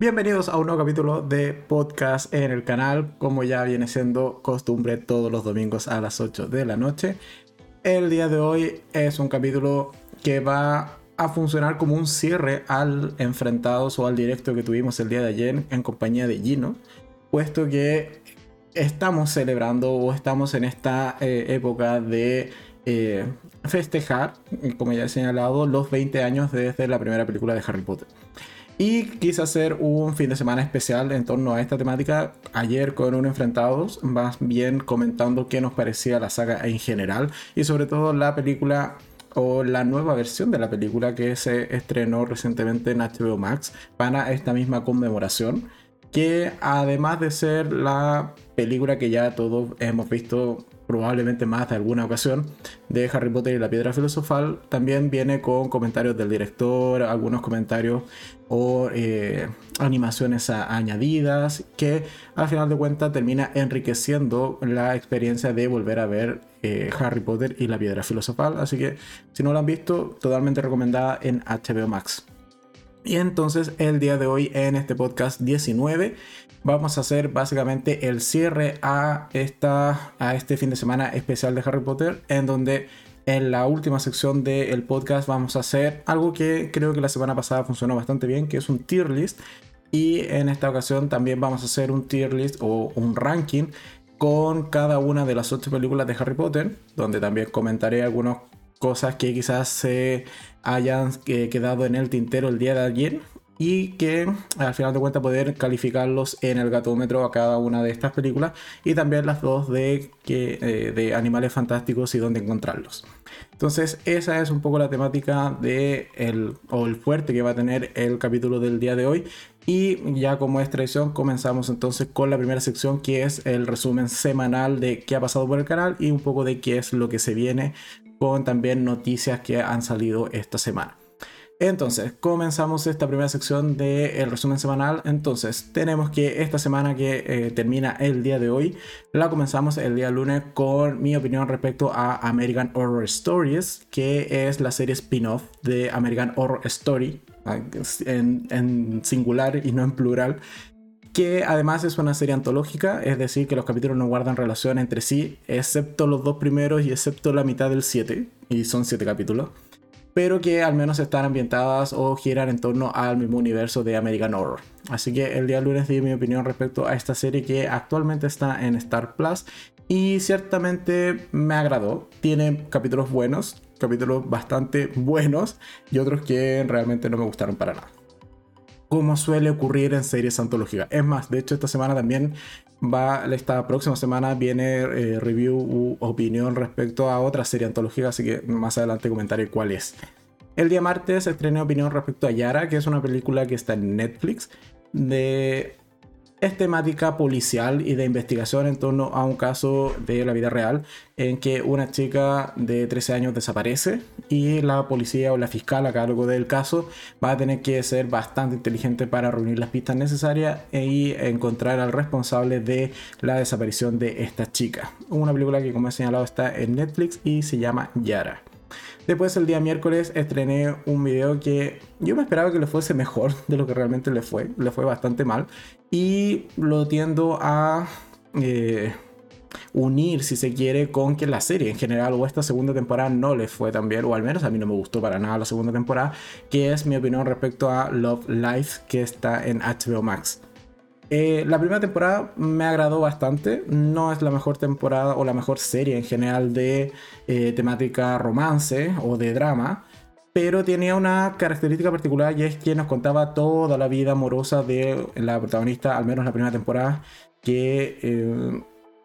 Bienvenidos a un nuevo capítulo de podcast en el canal, como ya viene siendo costumbre todos los domingos a las 8 de la noche. El día de hoy es un capítulo que va a funcionar como un cierre al enfrentados o al directo que tuvimos el día de ayer en compañía de Gino, puesto que estamos celebrando o estamos en esta eh, época de eh, festejar, como ya he señalado, los 20 años desde la primera película de Harry Potter. Y quise hacer un fin de semana especial en torno a esta temática. Ayer con un enfrentados, más bien comentando qué nos parecía la saga en general y sobre todo la película o la nueva versión de la película que se estrenó recientemente en HBO Max para esta misma conmemoración. Que además de ser la película que ya todos hemos visto probablemente más de alguna ocasión, de Harry Potter y la Piedra Filosofal, también viene con comentarios del director, algunos comentarios o eh, animaciones añadidas, que al final de cuentas termina enriqueciendo la experiencia de volver a ver eh, Harry Potter y la Piedra Filosofal. Así que si no lo han visto, totalmente recomendada en HBO Max. Y entonces el día de hoy en este podcast 19 vamos a hacer básicamente el cierre a, esta, a este fin de semana especial de Harry Potter, en donde en la última sección del podcast vamos a hacer algo que creo que la semana pasada funcionó bastante bien, que es un tier list. Y en esta ocasión también vamos a hacer un tier list o un ranking con cada una de las ocho películas de Harry Potter, donde también comentaré algunas cosas que quizás se hayan eh, quedado en el tintero el día de ayer y que al final de cuentas poder calificarlos en el gatómetro a cada una de estas películas y también las dos de, que, eh, de animales fantásticos y dónde encontrarlos. Entonces esa es un poco la temática de el, o el fuerte que va a tener el capítulo del día de hoy y ya como es tradición comenzamos entonces con la primera sección que es el resumen semanal de qué ha pasado por el canal y un poco de qué es lo que se viene con también noticias que han salido esta semana. Entonces, comenzamos esta primera sección del resumen semanal. Entonces, tenemos que esta semana que eh, termina el día de hoy, la comenzamos el día lunes con mi opinión respecto a American Horror Stories, que es la serie spin-off de American Horror Story, en, en singular y no en plural, que además es una serie antológica, es decir, que los capítulos no guardan relación entre sí, excepto los dos primeros y excepto la mitad del 7, y son 7 capítulos pero que al menos están ambientadas o giran en torno al mismo universo de American Horror. Así que el día lunes di mi opinión respecto a esta serie que actualmente está en Star Plus y ciertamente me agradó. Tiene capítulos buenos, capítulos bastante buenos y otros que realmente no me gustaron para nada como suele ocurrir en series antológicas. Es más, de hecho esta semana también va, esta próxima semana viene eh, review u opinión respecto a otra serie antológica, así que más adelante comentaré cuál es. El día martes estrené opinión respecto a Yara, que es una película que está en Netflix de es temática policial y de investigación en torno a un caso de la vida real en que una chica de 13 años desaparece y la policía o la fiscal a cargo del caso va a tener que ser bastante inteligente para reunir las pistas necesarias y encontrar al responsable de la desaparición de esta chica. Una película que como he señalado está en Netflix y se llama Yara. Después el día miércoles estrené un video que yo me esperaba que le fuese mejor de lo que realmente le fue. Le fue bastante mal. Y lo tiendo a eh, unir, si se quiere, con que la serie en general o esta segunda temporada no le fue tan bien, o al menos a mí no me gustó para nada la segunda temporada, que es mi opinión respecto a Love Life que está en HBO Max. Eh, la primera temporada me agradó bastante. No es la mejor temporada o la mejor serie en general de eh, temática romance o de drama. Pero tenía una característica particular y es que nos contaba toda la vida amorosa de la protagonista, al menos la primera temporada, que eh,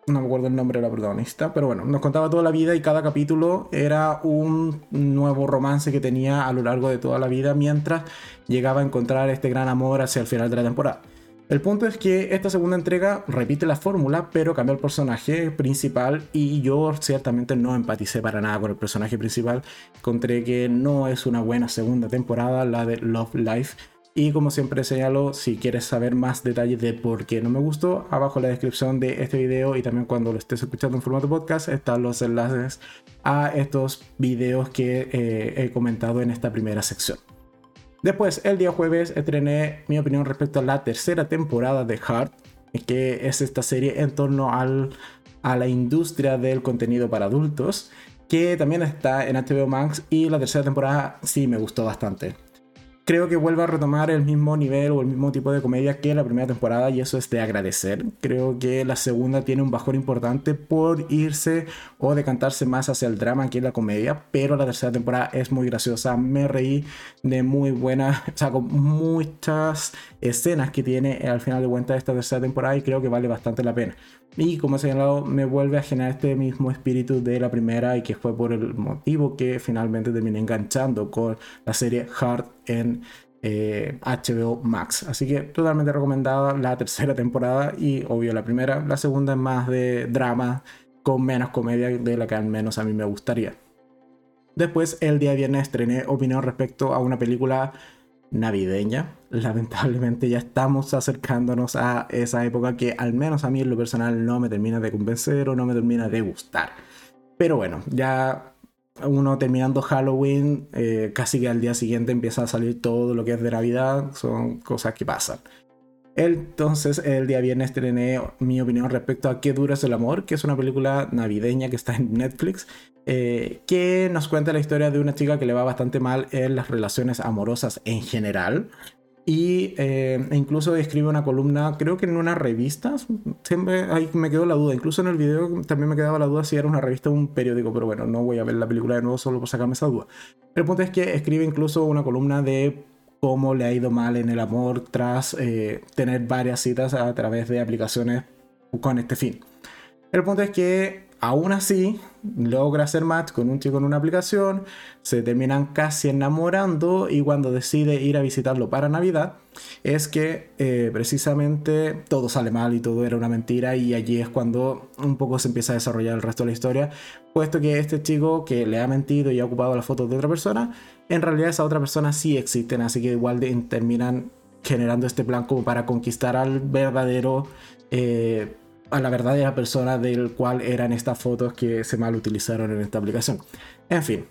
no me acuerdo el nombre de la protagonista, pero bueno, nos contaba toda la vida y cada capítulo era un nuevo romance que tenía a lo largo de toda la vida mientras llegaba a encontrar este gran amor hacia el final de la temporada. El punto es que esta segunda entrega repite la fórmula, pero cambia el personaje principal y yo ciertamente no empaticé para nada con el personaje principal. Encontré que no es una buena segunda temporada, la de Love Life. Y como siempre señalo, si quieres saber más detalles de por qué no me gustó, abajo en la descripción de este video y también cuando lo estés escuchando en formato podcast están los enlaces a estos videos que eh, he comentado en esta primera sección. Después, el día jueves, estrené mi opinión respecto a la tercera temporada de Heart, que es esta serie en torno al, a la industria del contenido para adultos, que también está en HBO Max y la tercera temporada sí me gustó bastante creo que vuelve a retomar el mismo nivel o el mismo tipo de comedia que la primera temporada y eso es de agradecer. Creo que la segunda tiene un bajón importante por irse o decantarse más hacia el drama que la comedia, pero la tercera temporada es muy graciosa. Me reí de muy buena, o sea, con muchas escenas que tiene al final de cuentas esta tercera temporada y creo que vale bastante la pena. Y como he señalado, me vuelve a generar este mismo espíritu de la primera y que fue por el motivo que finalmente terminé enganchando con la serie Hard en HBO eh, Max. Así que totalmente recomendada la tercera temporada y obvio la primera. La segunda es más de drama con menos comedia de la que al menos a mí me gustaría. Después el día viernes estrené opinión respecto a una película navideña. Lamentablemente ya estamos acercándonos a esa época que al menos a mí en lo personal no me termina de convencer o no me termina de gustar. Pero bueno, ya uno terminando Halloween, eh, casi que al día siguiente empieza a salir todo lo que es de Navidad, son cosas que pasan. Entonces, el día viernes estrené mi opinión respecto a Qué duro es el amor, que es una película navideña que está en Netflix, eh, que nos cuenta la historia de una chica que le va bastante mal en las relaciones amorosas en general. Y eh, e incluso escribe una columna, creo que en una revista, siempre ahí me quedó la duda, incluso en el video también me quedaba la duda si era una revista o un periódico, pero bueno, no voy a ver la película de nuevo solo por sacarme esa duda. El punto es que escribe incluso una columna de cómo le ha ido mal en el amor tras eh, tener varias citas a través de aplicaciones con este fin. El punto es que aún así logra hacer match con un chico en una aplicación, se terminan casi enamorando y cuando decide ir a visitarlo para Navidad es que eh, precisamente todo sale mal y todo era una mentira y allí es cuando un poco se empieza a desarrollar el resto de la historia, puesto que este chico que le ha mentido y ha ocupado las fotos de otra persona, en realidad esa otra persona sí existen, así que igual terminan generando este plan como para conquistar al verdadero... Eh, a la verdadera persona del cual eran estas fotos que se mal utilizaron en esta aplicación. En fin,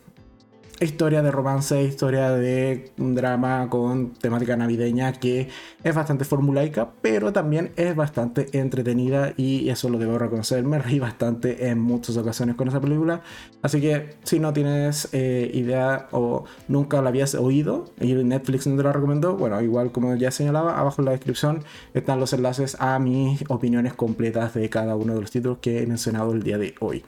historia de romance, historia de drama con temática navideña que es bastante formulaica, pero también es bastante entretenida y eso lo debo reconocer. Me reí bastante en muchas ocasiones con esa película. Así que si no tienes eh, idea o nunca la habías oído y Netflix no te la recomendó, bueno, igual como ya señalaba, abajo en la descripción están los enlaces a mis opiniones completas de cada uno de los títulos que he mencionado el día de hoy.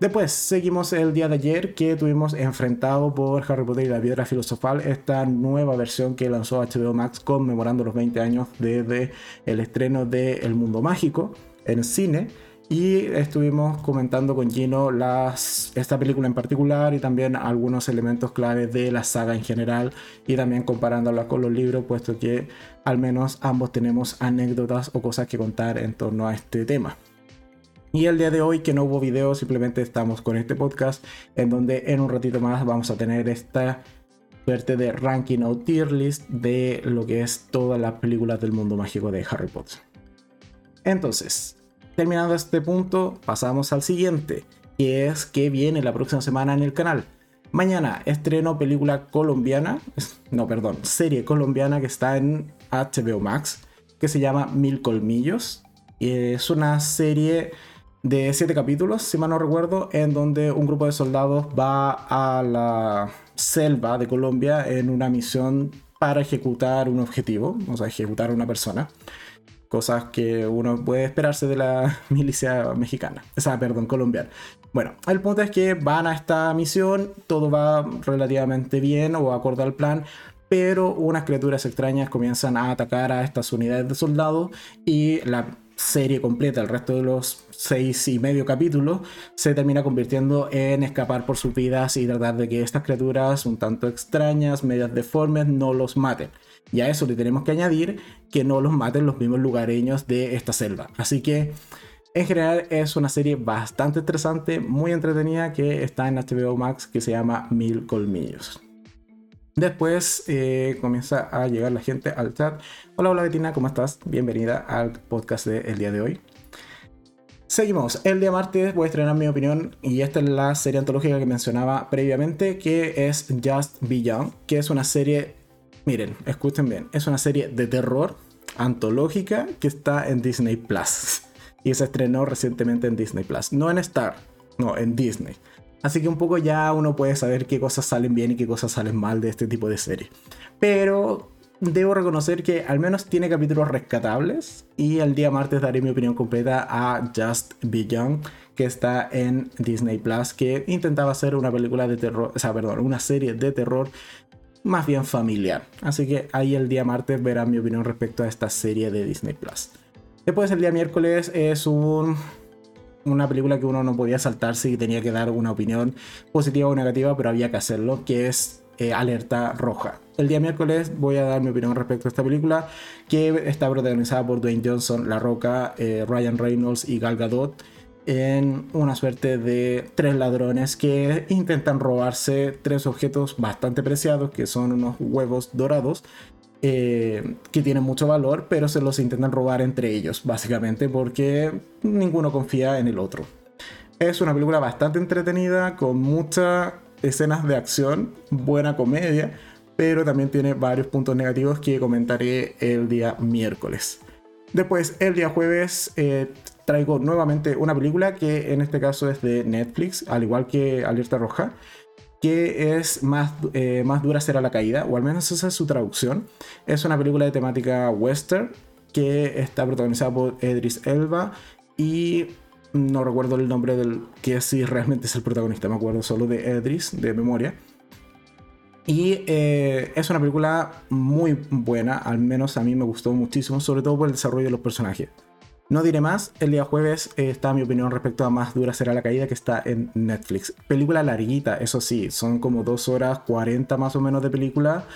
Después seguimos el día de ayer que tuvimos enfrentado por Harry Potter y la Piedra Filosofal, esta nueva versión que lanzó HBO Max conmemorando los 20 años desde el estreno de El Mundo Mágico en cine. Y estuvimos comentando con Gino las, esta película en particular y también algunos elementos claves de la saga en general y también comparándola con los libros, puesto que al menos ambos tenemos anécdotas o cosas que contar en torno a este tema. Y el día de hoy que no hubo video, simplemente estamos con este podcast en donde en un ratito más vamos a tener esta suerte de ranking o tier list de lo que es todas las películas del mundo mágico de Harry Potter. Entonces, terminando este punto, pasamos al siguiente, que es que viene la próxima semana en el canal. Mañana estreno película colombiana, no, perdón, serie colombiana que está en HBO Max, que se llama Mil Colmillos. Es una serie de siete capítulos, si mal no recuerdo, en donde un grupo de soldados va a la selva de Colombia en una misión para ejecutar un objetivo, o sea, ejecutar a una persona. Cosas que uno puede esperarse de la milicia mexicana, o sea, perdón, colombiana. Bueno, el punto es que van a esta misión, todo va relativamente bien o acorde al plan, pero unas criaturas extrañas comienzan a atacar a estas unidades de soldados y la serie completa, el resto de los seis y medio capítulos, se termina convirtiendo en escapar por sus vidas y tratar de que estas criaturas un tanto extrañas, medias deformes, no los maten. Y a eso le tenemos que añadir que no los maten los mismos lugareños de esta selva. Así que en general es una serie bastante interesante, muy entretenida que está en HBO Max que se llama Mil Colmillos. Después eh, comienza a llegar la gente al chat. Hola, hola Betina, ¿cómo estás? Bienvenida al podcast del día de hoy. Seguimos. El día martes voy a estrenar mi opinión y esta es la serie antológica que mencionaba previamente, que es Just Be Young, que es una serie Miren, escuchen bien, es una serie de terror antológica que está en Disney Plus. Y se estrenó recientemente en Disney Plus. No en Star, no, en Disney. Así que un poco ya uno puede saber qué cosas salen bien y qué cosas salen mal de este tipo de serie. Pero debo reconocer que al menos tiene capítulos rescatables. Y el día martes daré mi opinión completa a Just Be Young, que está en Disney Plus, que intentaba hacer una película de terror, o sea, perdón, una serie de terror más bien familiar. Así que ahí el día martes verán mi opinión respecto a esta serie de Disney Plus. Después el día miércoles es un, una película que uno no podía saltarse y tenía que dar una opinión positiva o negativa, pero había que hacerlo, que es eh, Alerta Roja. El día miércoles voy a dar mi opinión respecto a esta película, que está protagonizada por Dwayne Johnson, La Roca, eh, Ryan Reynolds y Gal Gadot en una suerte de tres ladrones que intentan robarse tres objetos bastante preciados, que son unos huevos dorados, eh, que tienen mucho valor, pero se los intentan robar entre ellos, básicamente porque ninguno confía en el otro. Es una película bastante entretenida, con muchas escenas de acción, buena comedia, pero también tiene varios puntos negativos que comentaré el día miércoles. Después, el día jueves, eh, traigo nuevamente una película que en este caso es de Netflix, al igual que Alerta Roja, que es más, eh, más dura será la caída, o al menos esa es su traducción. Es una película de temática western que está protagonizada por Edris Elba y no recuerdo el nombre del que sí realmente es el protagonista, me acuerdo solo de Edris de memoria. Y eh, es una película muy buena, al menos a mí me gustó muchísimo, sobre todo por el desarrollo de los personajes. No diré más, el día jueves eh, está mi opinión respecto a Más dura será la caída que está en Netflix. Película larguita, eso sí, son como 2 horas 40 más o menos de película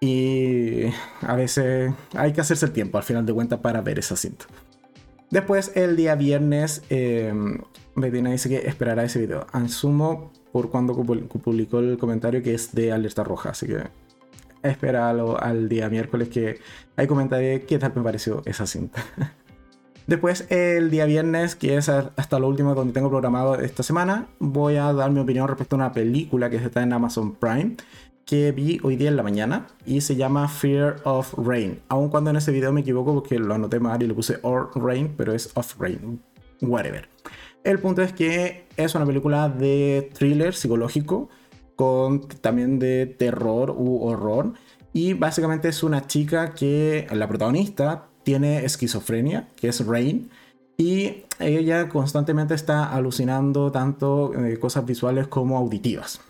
y a veces hay que hacerse el tiempo al final de cuentas para ver esa cinta. Después, el día viernes, eh, Betina dice que esperará ese video. Asumo por cuando publicó el comentario que es de alerta roja, así que espéralo al día miércoles que ahí comentaré qué tal me pareció esa cinta. Después, el día viernes, que es hasta lo último donde tengo programado esta semana, voy a dar mi opinión respecto a una película que está en Amazon Prime que vi hoy día en la mañana y se llama Fear of Rain. Aun cuando en ese video me equivoco porque lo anoté mal y le puse Or Rain, pero es Of Rain, whatever. El punto es que es una película de thriller psicológico con también de terror u horror y básicamente es una chica que la protagonista tiene esquizofrenia, que es Rain, y ella constantemente está alucinando tanto eh, cosas visuales como auditivas.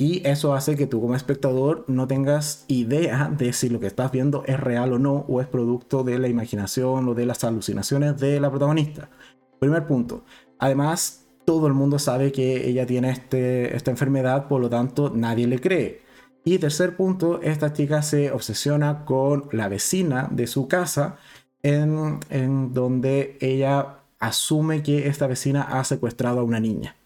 Y eso hace que tú como espectador no tengas idea de si lo que estás viendo es real o no, o es producto de la imaginación o de las alucinaciones de la protagonista. Primer punto. Además, todo el mundo sabe que ella tiene este, esta enfermedad, por lo tanto nadie le cree. Y tercer punto, esta chica se obsesiona con la vecina de su casa, en, en donde ella asume que esta vecina ha secuestrado a una niña.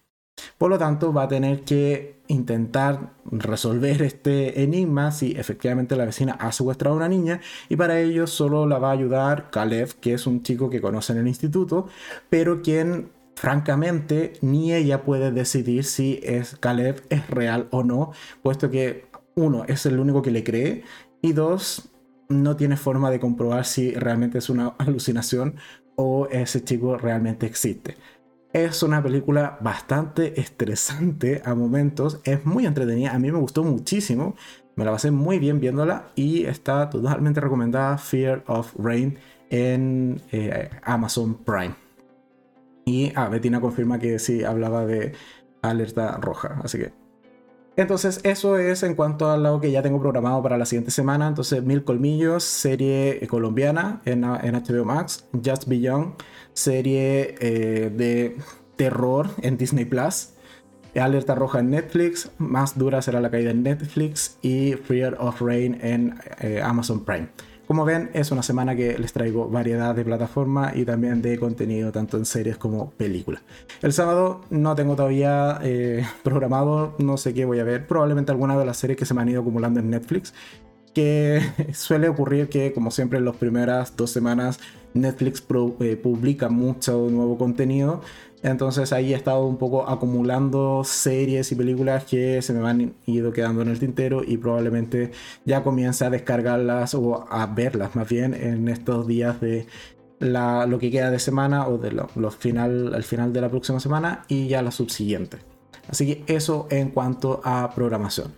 Por lo tanto, va a tener que intentar resolver este enigma si efectivamente la vecina ha secuestrado a una niña y para ello solo la va a ayudar Caleb, que es un chico que conoce en el instituto, pero quien francamente ni ella puede decidir si es Caleb es real o no, puesto que uno, es el único que le cree, y dos, no tiene forma de comprobar si realmente es una alucinación o ese chico realmente existe. Es una película bastante estresante a momentos, es muy entretenida, a mí me gustó muchísimo, me la pasé muy bien viéndola y está totalmente recomendada Fear of Rain en eh, Amazon Prime. Y ah, Bettina confirma que sí hablaba de alerta roja, así que entonces, eso es en cuanto a lo que ya tengo programado para la siguiente semana. Entonces, Mil Colmillos, serie colombiana en, HBO Max. Just Beyond, serie eh, de terror en Disney Plus. Alerta Roja en Netflix. Más dura será la caída en Netflix. Y Fear of Rain en eh, Amazon Prime. Como ven, es una semana que les traigo variedad de plataformas y también de contenido, tanto en series como películas. El sábado no tengo todavía eh, programado, no sé qué voy a ver, probablemente alguna de las series que se me han ido acumulando en Netflix. que suele ocurrir que, como siempre, en las primeras dos semanas Netflix eh, publica mucho nuevo contenido. Entonces ahí he estado un poco acumulando series y películas que se me han ido quedando en el tintero y probablemente ya comience a descargarlas o a verlas más bien en estos días de lo que queda de semana o de los final, al final de la próxima semana y ya la subsiguiente. Así que eso en cuanto a programación.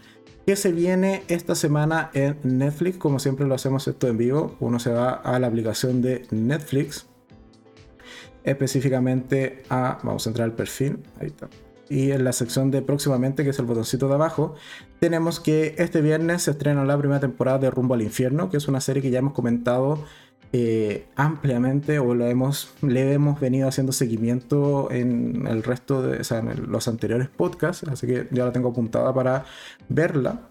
¿Qué se viene esta semana en Netflix? Como siempre lo hacemos esto en vivo. Uno se va a la aplicación de Netflix. Específicamente a... Vamos a entrar al perfil. Ahí está. Y en la sección de próximamente, que es el botoncito de abajo, tenemos que este viernes se estrena la primera temporada de Rumbo al Infierno, que es una serie que ya hemos comentado eh, ampliamente o lo hemos, le hemos venido haciendo seguimiento en el resto de los anteriores podcasts, así que ya la tengo apuntada para verla.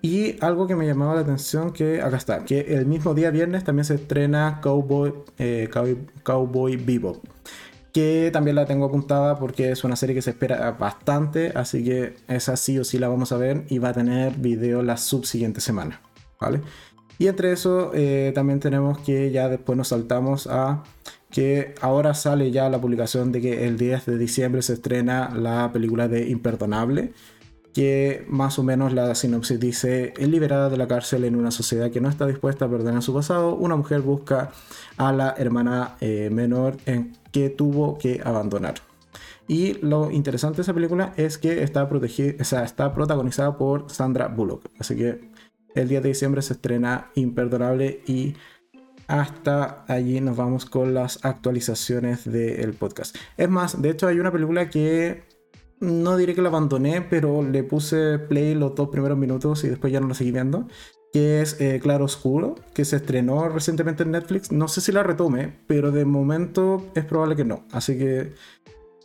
Y algo que me llamaba la atención que acá está, que el mismo día viernes también se estrena Cowboy, eh, Cowboy, Bebop, que también la tengo apuntada porque es una serie que se espera bastante, así que esa sí o sí la vamos a ver y va a tener video la subsiguiente semana, ¿vale? Y entre eso eh, también tenemos que ya después nos saltamos a que ahora sale ya la publicación de que el 10 de diciembre se estrena la película de Imperdonable, que más o menos la sinopsis dice, es liberada de la cárcel en una sociedad que no está dispuesta a perder en su pasado, una mujer busca a la hermana eh, menor en que tuvo que abandonar. Y lo interesante de esa película es que está, protegida, o sea, está protagonizada por Sandra Bullock. Así que el 10 de diciembre se estrena Imperdonable y hasta allí nos vamos con las actualizaciones del podcast. Es más, de hecho hay una película que no diré que la abandoné, pero le puse play los dos primeros minutos y después ya no la seguí viendo. Que es eh, Claro Oscuro, que se estrenó recientemente en Netflix. No sé si la retome, pero de momento es probable que no. Así que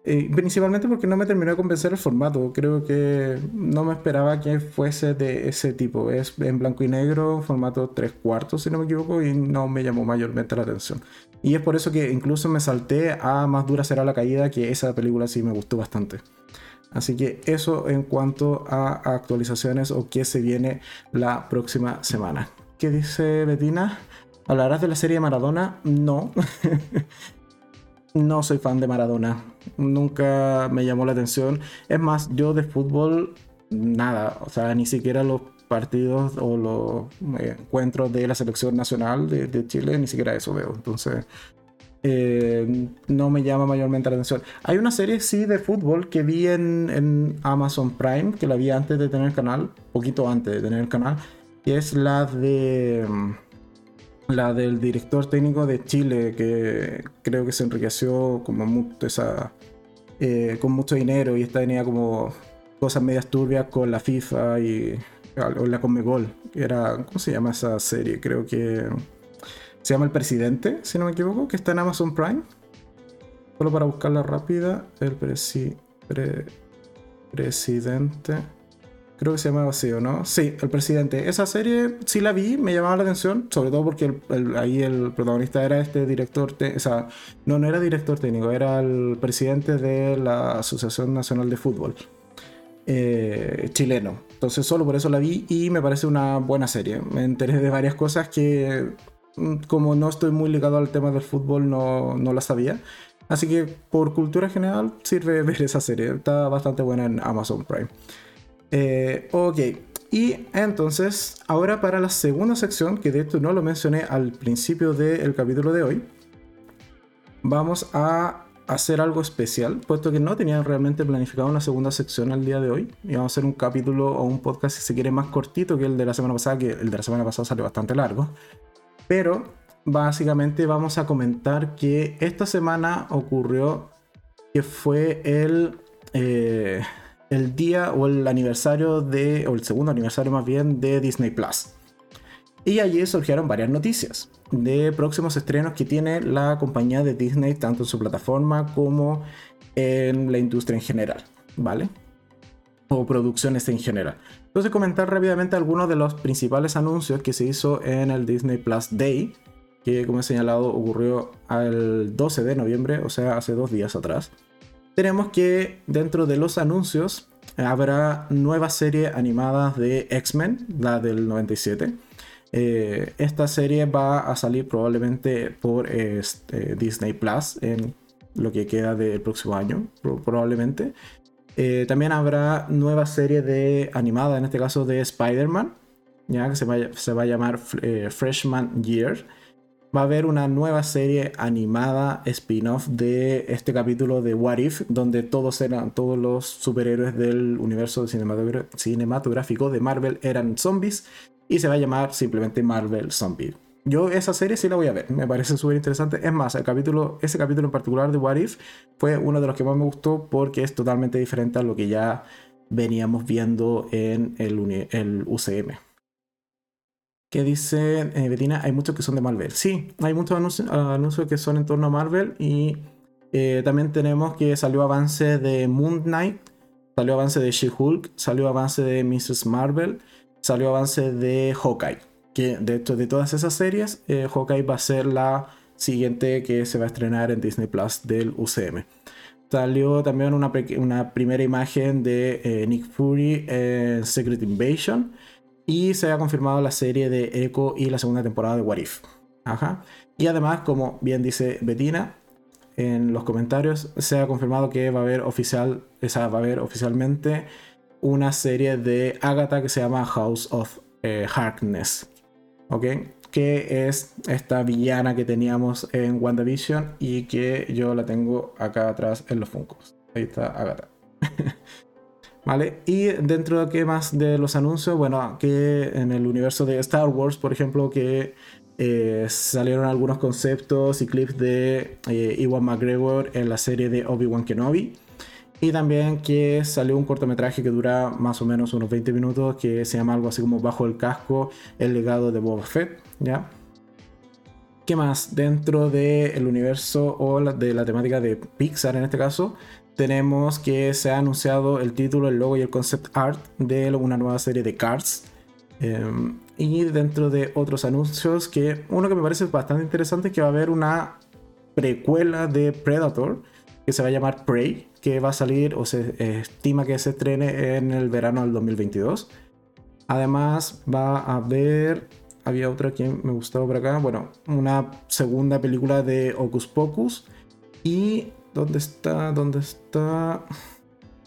eh, principalmente porque no me terminó de convencer el formato. Creo que no me esperaba que fuese de ese tipo. Es en blanco y negro, formato 3 cuartos, si no me equivoco, y no me llamó mayormente la atención. Y es por eso que incluso me salté a Más dura será la caída, que esa película sí me gustó bastante. Así que eso en cuanto a actualizaciones o qué se viene la próxima semana. ¿Qué dice Betina? ¿Hablarás de la serie Maradona? No. no soy fan de Maradona. Nunca me llamó la atención. Es más, yo de fútbol, nada. O sea, ni siquiera los partidos o los encuentros de la selección nacional de, Chile, ni siquiera eso veo. Entonces, eh, no me llama mayormente la atención. Hay una serie, sí, de fútbol que vi en, en, Amazon Prime, que la vi antes de tener el canal, poquito antes de tener el canal, que es la de la del director técnico de Chile, que creo que se enriqueció como mucho eh, con mucho dinero y esta tenía como cosas medias turbias con la FIFA y o la Conmebol. Era, ¿cómo se llama esa serie? Creo que se llama El Presidente, si no me equivoco, que está en Amazon Prime. Solo para buscarla rápida, el presi, presidente. Creo que se llamaba así, ¿o no? Sí, El Presidente. Esa serie sí la vi, me llamaba la atención, sobre todo porque ahí el protagonista era este director, o sea, no, no era director técnico, era el presidente de la Asociación Nacional de Fútbol eh, chileno. Entonces solo por eso la vi y me parece una buena serie. Me enteré de varias cosas que, mm, como no estoy muy ligado al tema del fútbol, no, no la sabía. Así que por cultura general sirve ver esa serie. Está bastante buena en Amazon Prime. Eh, ok, y entonces, ahora para la segunda sección, que de hecho no lo mencioné al principio del capítulo de hoy, vamos a hacer algo especial, puesto que no tenía realmente planificado una segunda sección al día de hoy. Y vamos a hacer un capítulo o un podcast, si se quiere, más cortito que el de la semana pasada, que el de la semana pasada salió bastante largo. Pero básicamente vamos a comentar que esta semana ocurrió que fue el... Eh, el día o el aniversario de, o el segundo aniversario más bien, de Disney Plus. Y allí surgieron varias noticias de próximos estrenos que tiene la compañía de Disney, tanto en su plataforma como en la industria en general, ¿vale? O producciones en general. Entonces comentar rápidamente algunos de los principales anuncios que se hizo en el Disney Plus Day, que como he señalado ocurrió el 12 de noviembre, o sea, hace dos días atrás tenemos que dentro de los anuncios habrá nueva serie animada de X-Men, la del 97. Eh, esta serie va a salir probablemente por este, Disney Plus en lo que queda del próximo año, probablemente. Eh, también habrá nueva serie de animada, en este caso de Spider-Man, ya que se va, se va a llamar eh, Freshman Year. Va a haber una nueva serie animada spin-off de este capítulo de What If, donde todos eran todos los superhéroes del universo cinematográfico de Marvel eran zombies y se va a llamar simplemente Marvel Zombie. Yo esa serie sí la voy a ver, me parece súper interesante. Es más, el capítulo, ese capítulo en particular de What If fue uno de los que más me gustó porque es totalmente diferente a lo que ya veníamos viendo en el, el UCM. ¿Qué dice eh, Betina? Hay muchos que son de Marvel. Sí, hay muchos anuncios, que son en torno a Marvel y eh, también tenemos que salió avance de Moon Knight, salió avance de She-Hulk, salió avance de Mrs. Marvel, salió avance de Hawkeye que de hecho de todas esas series, eh, Hawkeye va a ser la siguiente que se va a estrenar en Disney Plus del UCM. Salió también una, una primera imagen de eh, Nick Fury en Secret Invasion y se ha confirmado la serie de Echo y la segunda temporada de What If. Ajá. Y además, como bien dice Bettina en los comentarios, se ha confirmado que va a haber oficial, esa va a haber oficialmente una serie de Agatha que se llama House of eh, Harkness. ¿ok? Que es esta villana que teníamos en WandaVision y que yo la tengo acá atrás en los Funkos. Ahí está Agatha. ¿Vale? Y dentro de qué más de los anuncios, bueno, que en el universo de Star Wars, por ejemplo, que eh, salieron algunos conceptos y clips de eh, Iwan McGregor en la serie de Obi-Wan Kenobi. Y también que salió un cortometraje que dura más o menos unos 20 minutos, que se llama algo así como Bajo el casco, el legado de Boba Fett, ¿ya? ¿Qué más? Dentro del universo o de la temática de Pixar en este caso, tenemos que se ha anunciado el título, el logo y el concept art de una nueva serie de Cars. Em, y dentro de otros anuncios, que uno que me parece bastante interesante es que va a haber una precuela de Predator que se va a llamar Prey, que va a salir o se estima que se estrene en el verano del 2022. Además va a haber, había otra que me gustaba por acá, bueno, una segunda película de Ocus Pocus. Y, ¿dónde está? ¿Dónde está?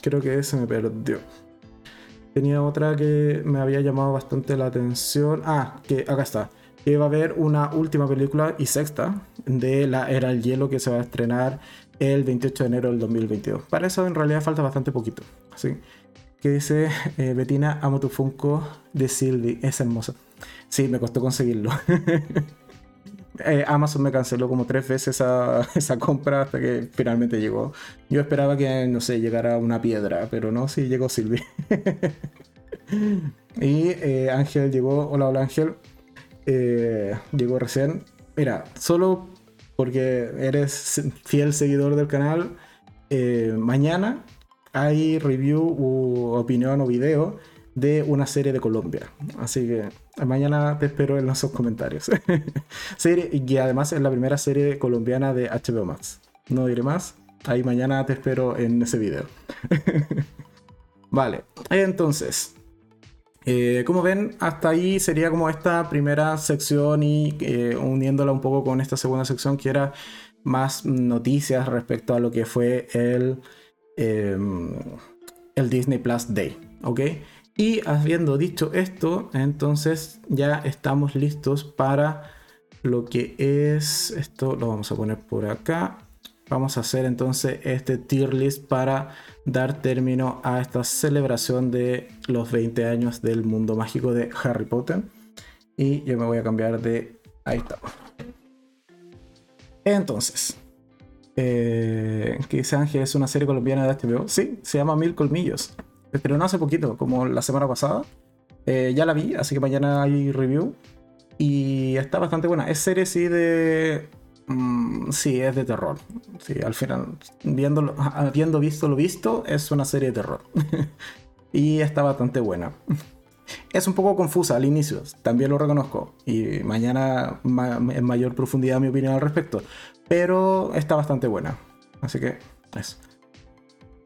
Creo que se me perdió. Tenía otra que me había llamado bastante la atención. Ah, que acá está. Que va a haber una última película y sexta de la Era del Hielo que se va a estrenar el 28 de enero del 2022. Para eso en realidad falta bastante poquito. Así que dice eh, Betina, amo tu Funko de Sylvie, es hermoso. Sí, me costó conseguirlo. Eh, Amazon me canceló como tres veces esa, compra hasta que finalmente llegó. Yo esperaba que, no sé, llegara una piedra, pero no, sí llegó Sylvie. y eh, Ángel llegó, hola, hola Ángel. llegó recién. Mira, solo porque eres fiel seguidor del canal, eh, mañana hay review u opinión o video de una serie de Colombia. Así que mañana te espero en los comentarios. serie, y además es la primera serie colombiana de HBO Max. No diré más. Ahí mañana te espero en ese video. vale, entonces, eh, como ven, hasta ahí sería como esta primera sección y eh, uniéndola un poco con esta segunda sección que era más noticias respecto a lo que fue el, em, el Disney Plus Day, ¿ok? Y habiendo dicho esto, entonces ya estamos listos para lo que es, esto lo vamos a poner por acá, vamos a hacer entonces este tier list para dar término a esta celebración de los 20 años del mundo mágico de Harry Potter. Y yo me voy a cambiar de... Ahí está. Entonces, eh, ¿qué dice Ángel? ¿Es una serie colombiana de HBO? Sí, se llama Mil Colmillos. Pero no hace poquito, como la semana pasada. Eh, ya la vi, así que mañana hay review. Y está bastante buena. Es serie sí de Mm, sí, es de terror. Sí, al final, viendo, habiendo visto lo visto, es una serie de terror. y está bastante buena. Es un poco confusa al inicio, también lo reconozco. Y mañana en mayor profundidad mi opinión al respecto. Pero está bastante buena. Así que eso.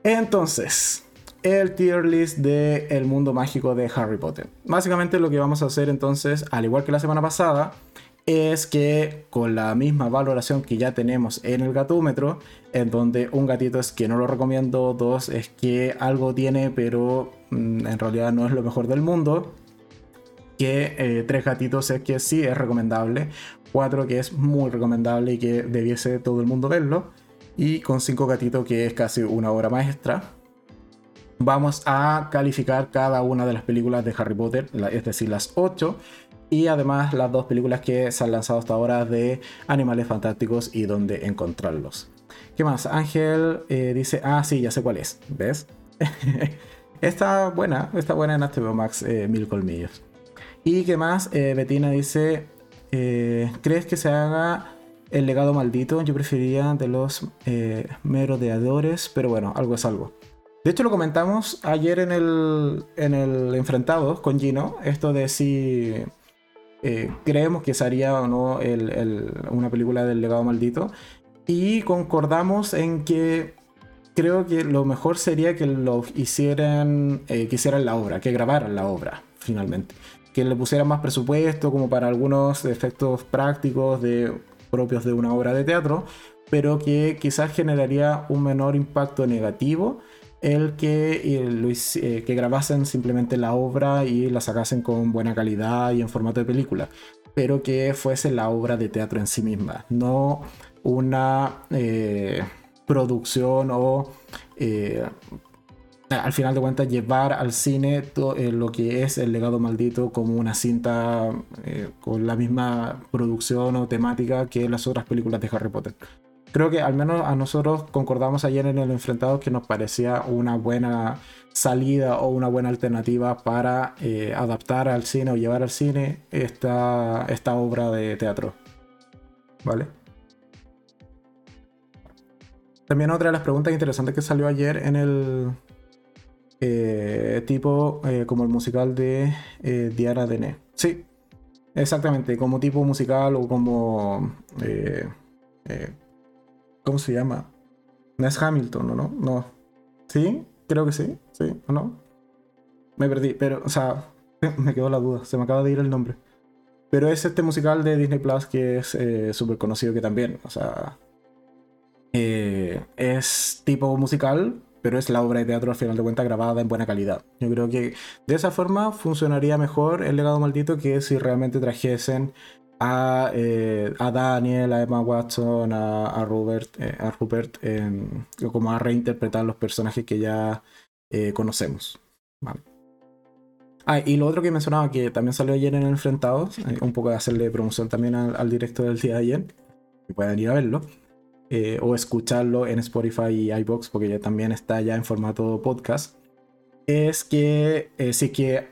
Entonces, el tier list del el mundo mágico de Harry Potter. Básicamente lo que vamos a hacer entonces, al igual que la semana pasada, es que con la misma valoración que ya tenemos en el gatómetro, en donde un gatito es que no lo recomiendo, dos es que algo tiene pero mm, en realidad no es lo mejor del mundo, que eh, tres gatitos es que sí es recomendable, cuatro que es muy recomendable y que debiese todo el mundo verlo, y con cinco gatitos que es casi una obra maestra. Vamos a calificar cada una de las películas de Harry Potter, es decir, las ocho y además las dos películas que se han lanzado hasta ahora de Animales Fantásticos y dónde encontrarlos. ¿Qué más? Ángel eh, dice, ah, sí, ya sé cuál es, ¿ves? está buena, está buena en HBO Max, eh, Mil Colmillos. Y qué más, eh, Betina dice, ¿crees que se haga el legado maldito? Yo preferiría de los merodeadores, pero bueno, algo es algo. De hecho, lo comentamos ayer en el, en el Enfrentados con Gino, esto de si eh, creemos que sería o no una película del legado maldito. Y concordamos en que creo que lo mejor sería que lo hicieran, eh, que hicieran la obra, que grabaran la obra, finalmente. Que le pusieran más presupuesto, como para algunos efectos prácticos de, propios de una obra de teatro, pero que quizás generaría un menor impacto negativo el que, eh, que grabasen simplemente la obra y la sacasen con buena calidad y en formato de película, pero que fuese la obra de teatro en sí misma, no una eh, producción o eh, al final de cuentas llevar al cine lo que es el legado maldito como una cinta con la misma producción o temática que las otras películas de Harry Potter creo que al menos a nosotros concordamos ayer en el enfrentado que nos parecía una buena salida o una buena alternativa para eh, adaptar al cine o llevar al cine esta, esta obra de teatro. ¿Vale? También otra de las preguntas interesantes que salió ayer en el eh, tipo eh, como el musical de Diana Dene. Sí, exactamente, como tipo musical o como ¿Cómo se llama? No es Hamilton, ¿o no? No. ¿Sí? Creo que sí. ¿Sí? ¿O no? Me perdí, pero, o sea, me quedó la duda. Se me acaba de ir el nombre. Pero es este musical de Disney Plus que es eh, súper conocido que también, o sea, eh, es tipo musical, pero es la obra de teatro al final de cuentas grabada en buena calidad. Yo creo que de esa forma funcionaría mejor el legado maldito que si realmente trajesen eh, a, Daniel, a Emma Watson, a, a Rupert, eh, a Rupert como a reinterpretar los personajes que ya eh, conocemos. Ah, y lo otro que mencionaba que también salió ayer en Enfrentados, un poco de hacerle promoción también al, directo del día de ayer, que puedan ir a verlo, o escucharlo en Spotify y iBox, porque ya también está ya en formato podcast, es que sí que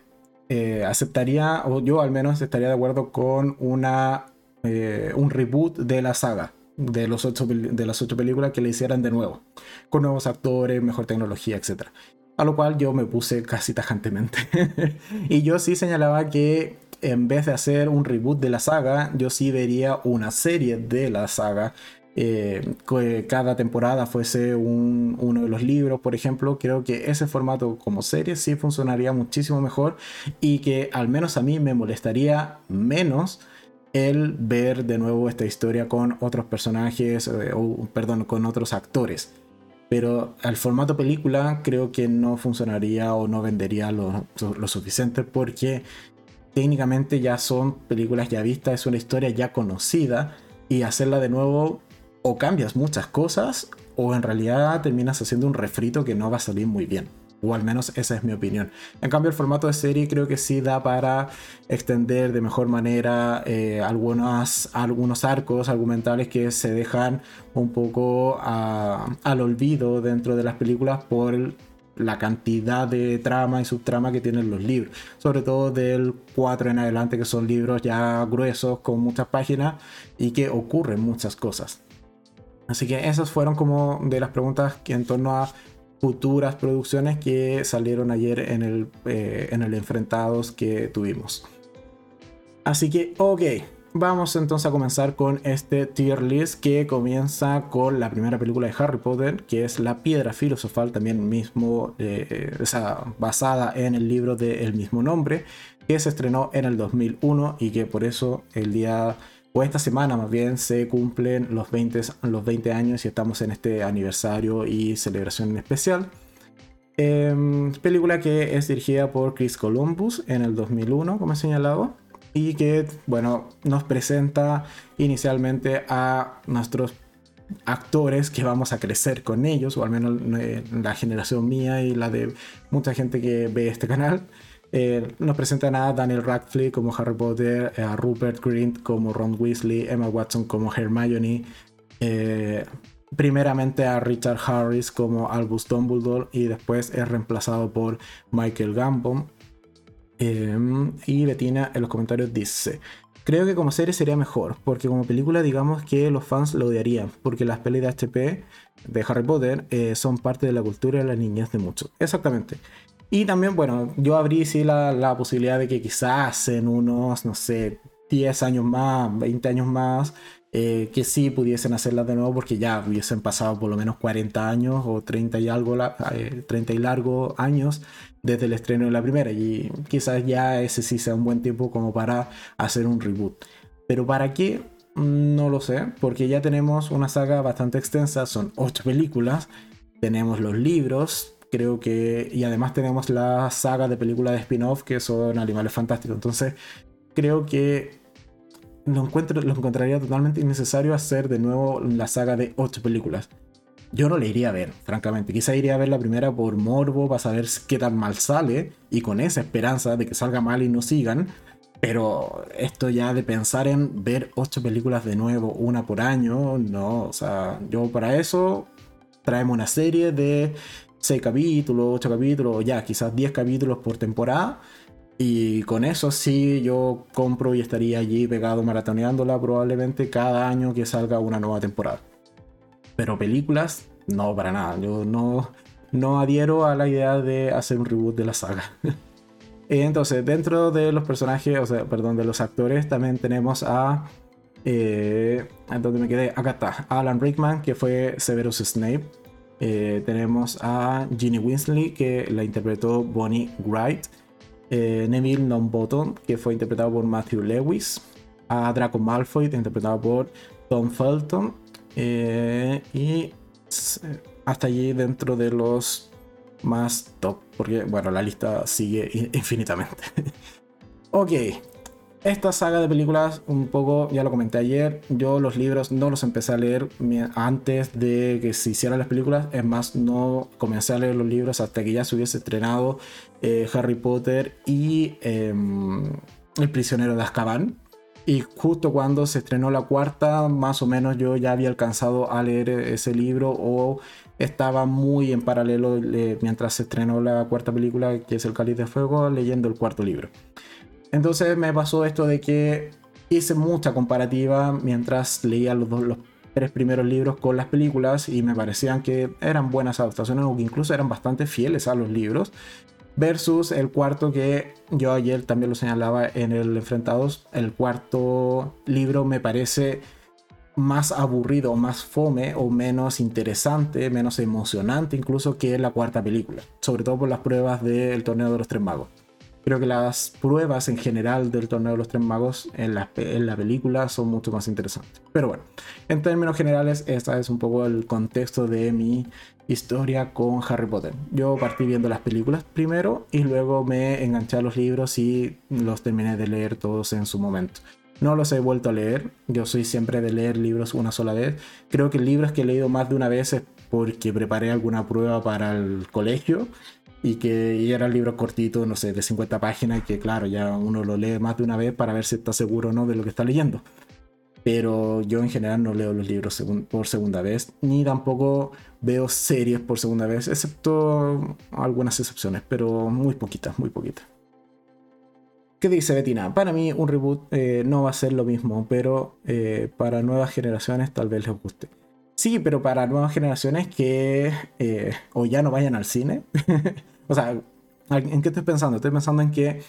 eh, aceptaría, o yo al menos estaría de acuerdo con una, eh, un reboot de la saga, de, los ocho, de las ocho películas que le hicieran de nuevo, con nuevos actores, mejor tecnología, etc. A lo cual yo me puse casi tajantemente. y yo sí señalaba que en vez de hacer un reboot de la saga, yo sí vería una serie de la saga eh, que cada temporada fuese uno de los libros, por ejemplo, creo que ese formato como serie sí funcionaría muchísimo mejor y que al menos a mí me molestaría menos el ver de nuevo esta historia con otros personajes, eh, o perdón, con otros actores. Pero al formato película creo que no funcionaría o no vendería lo, lo suficiente porque técnicamente ya son películas ya vistas, es una historia ya conocida y hacerla de nuevo o cambias muchas cosas o en realidad terminas haciendo un refrito que no va a salir muy bien. O al menos esa es mi opinión. En cambio, el formato de serie creo que sí da para extender de mejor manera eh, algunos, algunos arcos argumentales que se dejan un poco al olvido dentro de las películas por la cantidad de trama y subtrama que tienen los libros. Sobre todo del 4 en adelante, que son libros ya gruesos con muchas páginas y que ocurren muchas cosas. Así que esas fueron como de las preguntas que en torno a futuras producciones que salieron ayer en el, eh, en el enfrentados que tuvimos. Así que, ok, vamos entonces a comenzar con este tier list que comienza con la primera película de Harry Potter, que es La Piedra Filosofal, también mismo, eh, basada en el libro del mismo nombre, que se estrenó en el 2001 y que por eso el día, o esta semana más bien, se cumplen los 20, los 20 años y estamos en este aniversario y celebración especial. Em, película que es dirigida por Chris Columbus en el 2001, como he señalado y que, bueno, nos presenta inicialmente a nuestros actores que vamos a crecer con ellos, o al menos eh, la generación mía y la de mucha gente que ve este canal. Eh, nos presentan a Daniel Radcliffe como Harry Potter, a Rupert Grint como Ron Weasley, Emma Watson como Hermione, eh, primeramente a Richard Harris como Albus Dumbledore y después es reemplazado por Michael Gambon Em, y Bettina en los comentarios dice, creo que como serie sería mejor, porque como película digamos que los fans lo odiarían, porque las pelis de HP de Harry Potter eh, son parte de la cultura de las niñas de muchos. Exactamente. Y también, bueno, yo abrí sí la, la posibilidad de que quizás en unos, no sé, 10 años más, 20 años más, eh, que sí pudiesen hacerlas de nuevo porque ya hubiesen pasado por lo menos 40 años o 30 y algo, 30 eh, y largo años desde el estreno de la primera y quizás ya ese sí sea un buen tiempo como para hacer un reboot. Pero ¿para qué? No lo sé, porque ya tenemos una saga bastante extensa, son 8 películas, tenemos los libros, creo que, y además tenemos la saga de películas de spin-off que son Animales Fantásticos, entonces creo que lo, encuentro, lo encontraría totalmente innecesario hacer de nuevo la saga de 8 películas. Yo no le iría a ver, francamente. Quizá iría a ver la primera por morbo, para saber qué tan mal sale, y con esa esperanza de que salga mal y no sigan. Pero esto ya de pensar en ver 8 películas de nuevo, una por año, no. O sea, yo para eso traemos una serie de 6 capítulos, 8 capítulos, ya quizás 10 capítulos por temporada y con eso sí yo compro y estaría allí pegado maratoneándola probablemente cada año que salga una nueva temporada. Pero películas, no para nada. Yo no, no adhiero a la idea de hacer un reboot de la saga. Entonces, dentro de los personajes, o sea, perdón, de los actores, también tenemos a. Eh, donde me quedé? Acá está. Alan Rickman, que fue Severus Snape. Eh, tenemos a Ginny Winsley, que la interpretó Bonnie Wright. Eh, Neville Longbottom, que fue interpretado por Matthew Lewis, a Draco Malfoy, interpretado por Tom Felton, eh, y hasta allí dentro de los más top, porque bueno, la lista sigue infinitamente. ok, esta saga de películas, un poco, ya lo comenté ayer, yo los libros no los empecé a leer antes de que se hicieran las películas, es más, no comencé a leer los libros hasta que ya se hubiese estrenado eh, Harry Potter y em, El prisionero de Azkaban. Y justo cuando se estrenó la cuarta, más o menos yo ya había alcanzado a leer ese libro o estaba muy en paralelo mientras se estrenó la cuarta película, que es El Cáliz de Fuego, leyendo el cuarto libro. Entonces me pasó esto de que hice mucha comparativa mientras leía los, los tres primeros libros con las películas y me parecían que eran buenas adaptaciones o que incluso eran bastante fieles a los libros. Versus el cuarto que yo ayer también lo señalaba en el Enfrentados. El cuarto libro me parece más aburrido, más fome o menos interesante, menos emocionante incluso que la cuarta película. Sobre todo por las pruebas del torneo de los tres magos. Creo que las pruebas en general del torneo de los tres magos en la, en la película son mucho más interesantes. Pero bueno, en términos generales, este es un poco el contexto de mi historia con Harry Potter. Yo partí viendo las películas primero y luego me enganché a los libros y los terminé de leer todos en su momento. No los he vuelto a leer, yo soy siempre de leer libros una sola vez. Creo que libros que he leído más de una vez es porque preparé alguna prueba para el colegio y que eran libros cortitos, no sé, de 50 páginas, y que claro, ya uno lo lee más de una vez para ver si está seguro o no de lo que está leyendo. Pero yo en general no leo los libros por segunda vez, ni tampoco veo series por segunda vez, excepto algunas excepciones, pero muy poquitas, muy poquitas. ¿Qué dice Betina? Para mí un reboot eh, no va a ser lo mismo, pero eh, para nuevas generaciones tal vez les guste. Sí, pero para nuevas generaciones que eh, o ya no vayan al cine. o sea, ¿en qué estoy pensando? Estoy pensando en que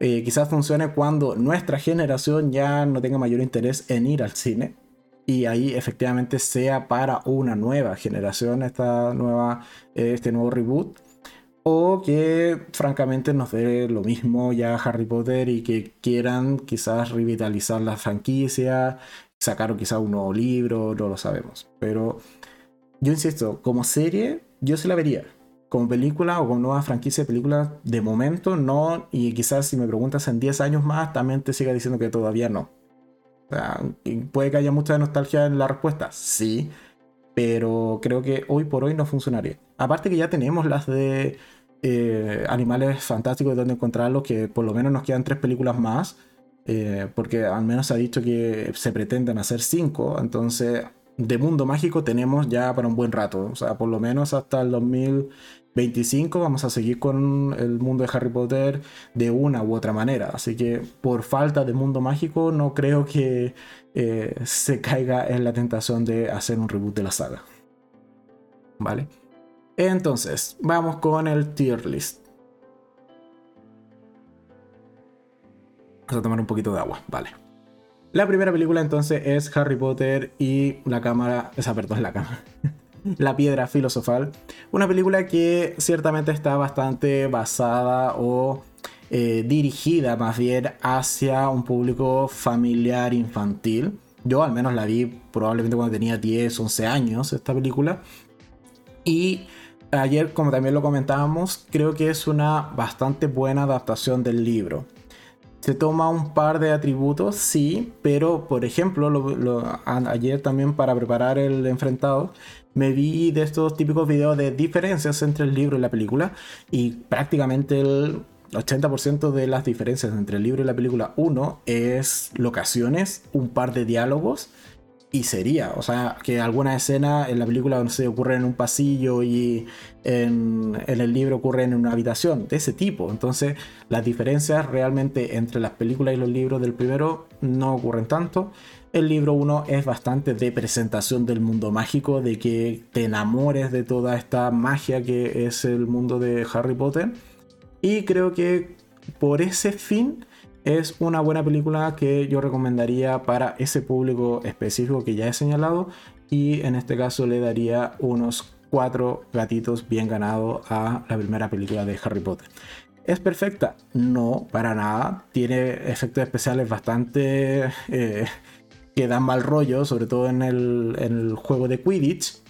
Eh, quizás funcione cuando nuestra generación ya no tenga mayor interés en ir al cine y ahí efectivamente sea para una nueva generación esta nueva, eh, este nuevo reboot o que francamente nos dé lo mismo ya Harry Potter y que quieran quizás revitalizar la franquicia, sacar quizás un nuevo libro, no lo sabemos. Pero yo insisto, como serie yo se la vería como película o como nueva franquicia de películas, de momento no. Y quizás si me preguntas en 10 años más, también te siga diciendo que todavía no. O sea, puede que haya mucha nostalgia en la respuesta, sí. Pero creo que hoy por hoy no funcionaría. Aparte que ya tenemos las de eh, Animales Fantásticos de donde encontrarlos, que por lo menos nos quedan tres películas más. Eh, porque al menos ha dicho que se pretenden hacer cinco. Entonces, de mundo mágico tenemos ya para un buen rato. O sea, por lo menos hasta el 2000 25 vamos a seguir con el mundo de Harry Potter de una u otra manera. Así que por falta de mundo mágico no creo que eh, se caiga en la tentación de hacer un reboot de la saga. ¿Vale? Entonces, vamos con el tier list. A tomar un poquito de agua, vale. La primera película entonces es Harry Potter y la cámara, esa perdón, la cámara. La Piedra Filosofal. Una película que ciertamente está bastante basada o eh, dirigida más bien hacia un público familiar infantil. Yo al menos la vi probablemente cuando tenía 10, 11 años esta película. Y ayer, como también lo comentábamos, creo que es una bastante buena adaptación del libro. Se toma un par de atributos, sí, pero por ejemplo, ayer también para preparar el enfrentado, me vi de estos típicos videos de diferencias entre el libro y la película y prácticamente el 80% de las diferencias entre el libro y la película, uno es locaciones, un par de diálogos y sería, o sea, que alguna escena en la película no se ocurre en un pasillo y en, en, el libro ocurre en una habitación, de ese tipo. Entonces, las diferencias realmente entre las películas y los libros del primero no ocurren tanto. El libro 1 es bastante de presentación del mundo mágico, de que te enamores de toda esta magia que es el mundo de Harry Potter. Y creo que por ese fin es una buena película que yo recomendaría para ese público específico que ya he señalado. Y en este caso le daría unos cuatro gatitos bien ganados a la primera película de Harry Potter. ¿Es perfecta? No, para nada. Tiene efectos especiales bastante eh, que dan mal rollo, sobre todo en el, juego de Quidditch.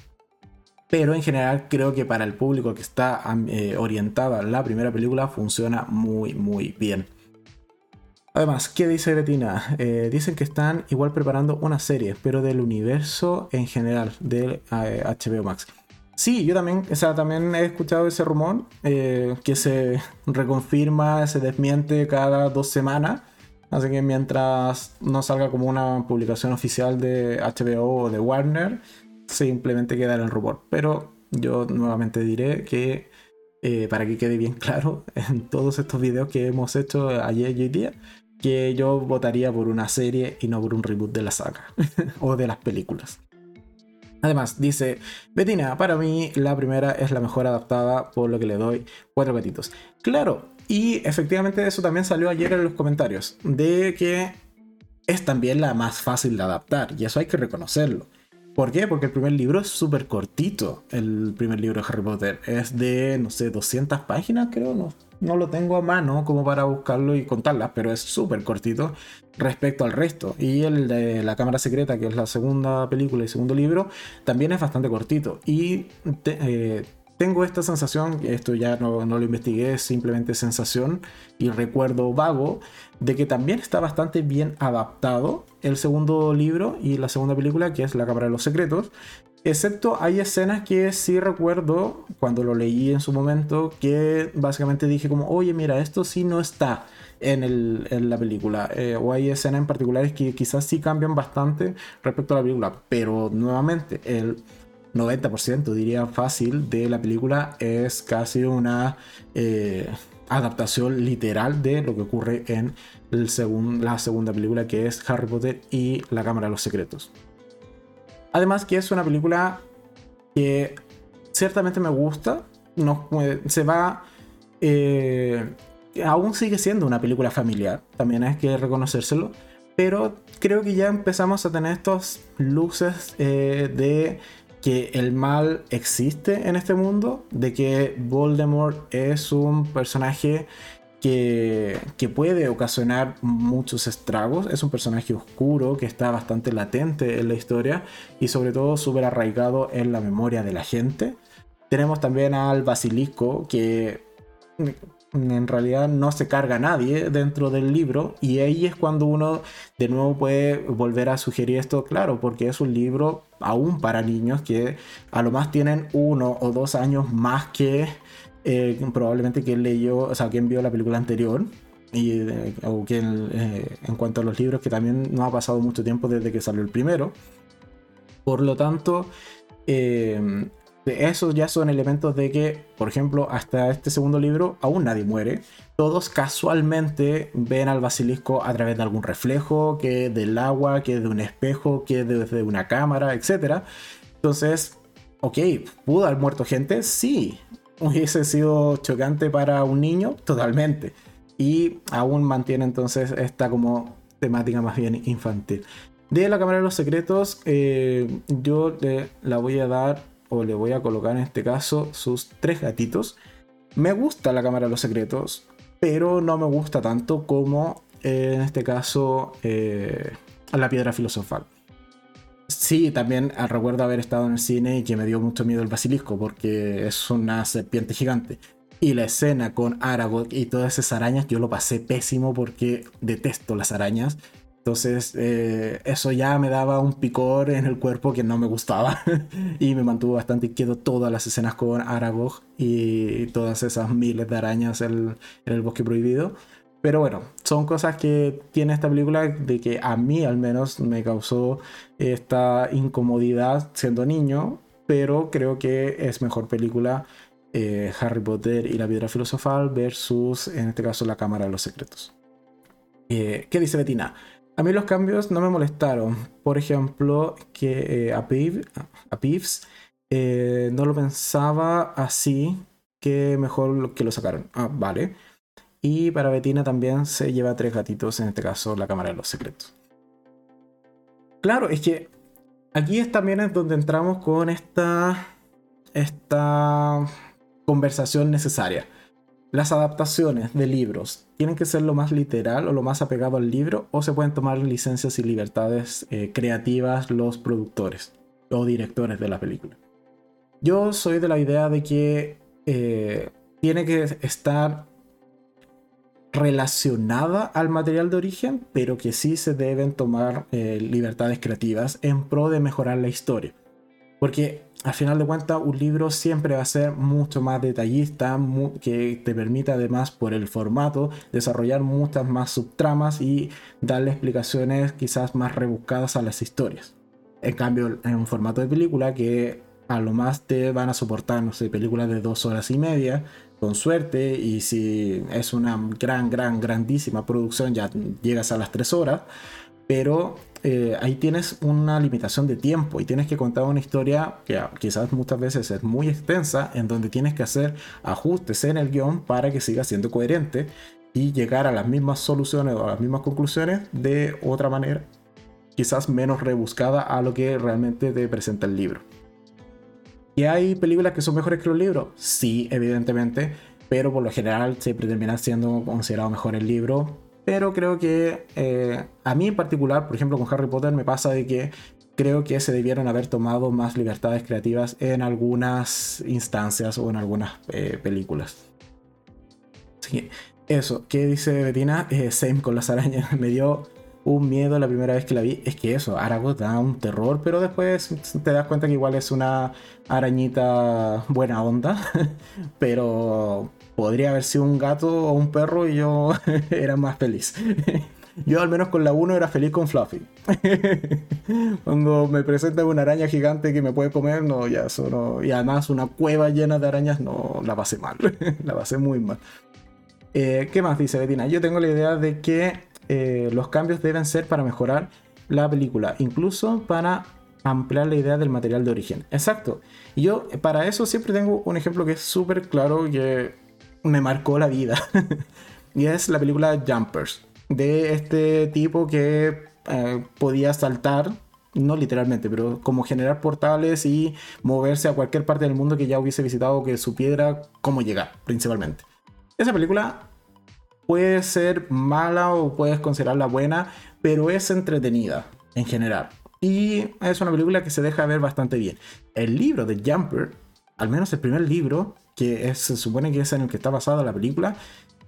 Pero en general creo que para el público que está eh, orientada la primera película funciona muy muy bien. Además, ¿qué dice Gretina? Eh, dicen que están igual preparando una serie, pero del universo en general, del HBO eh, Max. Sí, yo también, o sea, también he escuchado ese rumor que se reconfirma, se desmiente cada dos semanas. Así que mientras no salga como una publicación oficial de HBO o de Warner, simplemente queda en el rumor. Pero yo nuevamente diré que, eh, para que quede bien claro, en todos estos videos que hemos hecho ayer y hoy día, que yo votaría por una serie y no por un reboot de la saga o de las películas. Además, dice, Betina, para mí la primera es la mejor adaptada, por lo que le doy cuatro gatitos. Claro, y efectivamente eso también salió ayer en los comentarios, de que es también la más fácil de adaptar, y eso hay que reconocerlo. ¿Por qué? Porque el primer libro es súper cortito, el primer libro de Harry Potter. Es de, no sé, 200 páginas creo, no, no lo tengo a mano como para buscarlo y contarlas, pero es súper cortito respecto al resto. Y el de La Cámara Secreta, que es la segunda película y segundo libro, también es bastante cortito. Y eh, tengo esta sensación, esto ya no, lo investigué, es simplemente sensación y recuerdo vago, de que también está bastante bien adaptado el segundo libro y la segunda película, que es La Cámara de los Secretos. Excepto hay escenas que sí recuerdo cuando lo leí en su momento, que básicamente dije como, oye, mira, esto sí no está en, la película. Eh, o hay escenas en particulares que quizás sí cambian bastante respecto a la película. Pero nuevamente, el 90% diría fácil de la película es casi una eh, adaptación literal de lo que ocurre en el la segunda película que es Harry Potter y la Cámara de los Secretos. Además que es una película que ciertamente me gusta, no, se va... Eh, aún sigue siendo una película familiar, también hay que reconocérselo, pero creo que ya empezamos a tener estas luces eh, de que el mal existe en este mundo, de que Voldemort es un personaje que, puede ocasionar muchos estragos, es un personaje oscuro que está bastante latente en la historia y sobre todo súper arraigado en la memoria de la gente. Tenemos también al basilisco que en realidad no se carga nadie dentro del libro y ahí es cuando uno de nuevo puede volver a sugerir esto, claro, porque es un libro aún para niños que a lo más tienen uno o dos años más que eh, probablemente quien leyó, o sea, quien vio la película anterior. Y, eh, o quien, eh, en cuanto a los libros, que también no ha pasado mucho tiempo desde que salió el primero. Por lo tanto, esos ya son elementos de que, por ejemplo, hasta este segundo libro aún nadie muere. Todos casualmente ven al basilisco a través de algún reflejo, que del agua, que de un espejo, que desde una cámara, etc. Entonces, ok, ¿pudo haber muerto gente? Sí. ¿Hubiese sido chocante para un niño? Totalmente. Y aún mantiene entonces esta como temática más bien infantil. De la Cámara de los Secretos, eh, yo le, la voy a dar o le voy a colocar en este caso sus tres gatitos. Me gusta la cámara de los secretos, pero no me gusta tanto como eh, en este caso eh, la piedra filosofal. Sí, también ah, recuerdo haber estado en el cine y que me dio mucho miedo el basilisco porque es una serpiente gigante. Y la escena con Aragog y todas esas arañas, yo lo pasé pésimo porque detesto las arañas. Entonces, eh, eso ya me daba un picor en el cuerpo que no me gustaba y me mantuvo bastante inquieto todas las escenas con Aragog y todas esas miles de arañas en, el bosque prohibido. Pero bueno, son cosas que tiene esta película de que a mí al menos me causó esta incomodidad siendo niño, pero creo que es mejor película eh, Harry Potter y la piedra filosofal versus, en este caso, la Cámara de los Secretos. Eh, ¿Qué dice Betina? A mí los cambios no me molestaron. Por ejemplo, que eh, a, eh, no lo pensaba así, que mejor que lo sacaron. Ah, vale. Y para Betina también se lleva tres gatitos, en este caso la Cámara de los Secretos. Claro, es que aquí es también es donde entramos con esta, esta conversación necesaria las adaptaciones de libros tienen que ser lo más literal o lo más apegado al libro o se pueden tomar licencias y libertades eh, creativas los productores o directores de la película. Yo soy de la idea de que eh, tiene que estar relacionada al material de origen, pero que sí se deben tomar eh, libertades creativas en pro de mejorar la historia. Porque al final de cuentas un libro siempre va a ser mucho más detallista, que te permite además por el formato desarrollar muchas más subtramas y darle explicaciones quizás más rebuscadas a las historias. En cambio, en un formato de película que a lo más te van a soportar, no sé, películas de dos horas y media, con suerte, y si es una gran, gran, grandísima producción, ya llegas a las tres horas, pero eh, ahí tienes una limitación de tiempo y tienes que contar una historia que quizás muchas veces es muy extensa, en donde tienes que hacer ajustes en el guion para que siga siendo coherente y llegar a las mismas soluciones o a las mismas conclusiones de otra manera, quizás menos rebuscada a lo que realmente te presenta el libro. ¿Y hay películas que son mejores que los libros? Sí, evidentemente, pero por lo general siempre termina siendo considerado mejor el libro pero creo que eh, a mí en particular, por ejemplo con Harry Potter, me pasa de que creo que se debieron haber tomado más libertades creativas en algunas instancias o en algunas eh, películas. Así eso, ¿qué dice Bettina? Eh, same con las arañas. Me dio un miedo la primera vez que la vi. Es que eso, Aragorn da un terror, pero después te das cuenta que igual es una arañita buena onda. pero podría haber sido un gato o un perro y yo era más feliz. Yo al menos con la 1 era feliz con Fluffy. Cuando me presenta una araña gigante que me puede comer, no, ya eso no. Y además una cueva llena de arañas, no, la pasé mal. la pasé muy mal. Eh, ¿Qué más dice Betina? Yo tengo la idea de que eh, los cambios deben ser para mejorar la película, incluso para ampliar la idea del material de origen. Exacto. Yo para eso siempre tengo un ejemplo que es súper claro que me marcó la vida. y es la película Jumpers, de este tipo que eh, podía saltar, no literalmente, pero como generar portales y moverse a cualquier parte del mundo que ya hubiese visitado, que supiera cómo llegar, principalmente. Esa película puede ser mala o puedes considerarla buena, pero es entretenida en general. Y es una película que se deja ver bastante bien. El libro de Jumper, al menos el primer libro, que se supone que es en el que está basada la película,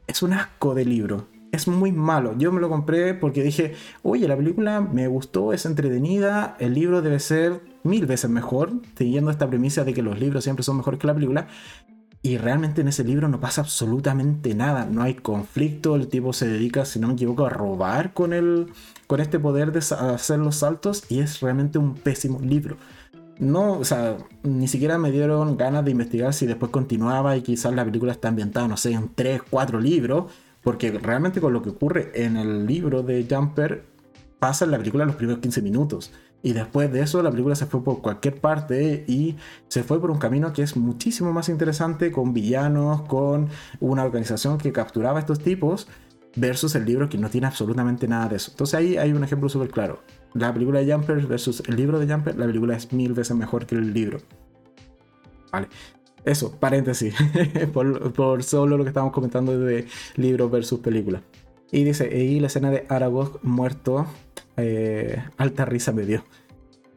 es un asco de libro. Es muy malo. Yo me lo compré porque dije, oye, la película me gustó, es entretenida, el libro debe ser mil veces mejor, siguiendo esta premisa de que los libros siempre son mejores que la película. Y realmente en ese libro no pasa absolutamente nada, no hay conflicto, el tipo se dedica, si no me equivoco, a robar con, el, con este poder de hacer los saltos y es realmente un pésimo libro no, o sea, ni siquiera me dieron ganas de investigar si después continuaba y quizás la película está ambientada, no sé, en 3, 4 libros, porque realmente con lo que ocurre en el libro de Jumper pasa en la película los primeros 15 minutos. Y después de eso la película se fue por cualquier parte y se fue por un camino que es muchísimo más interesante con villanos, con una organización que capturaba estos tipos versus el libro que no tiene absolutamente nada de eso. Entonces ahí hay un ejemplo súper claro la película de Jumper versus el libro de Jumper, la película es mil veces mejor que el libro. Vale. Eso, paréntesis, por, solo lo que estamos comentando de libro versus película. Y dice, y la escena de Aragog muerto, eh, alta risa me dio.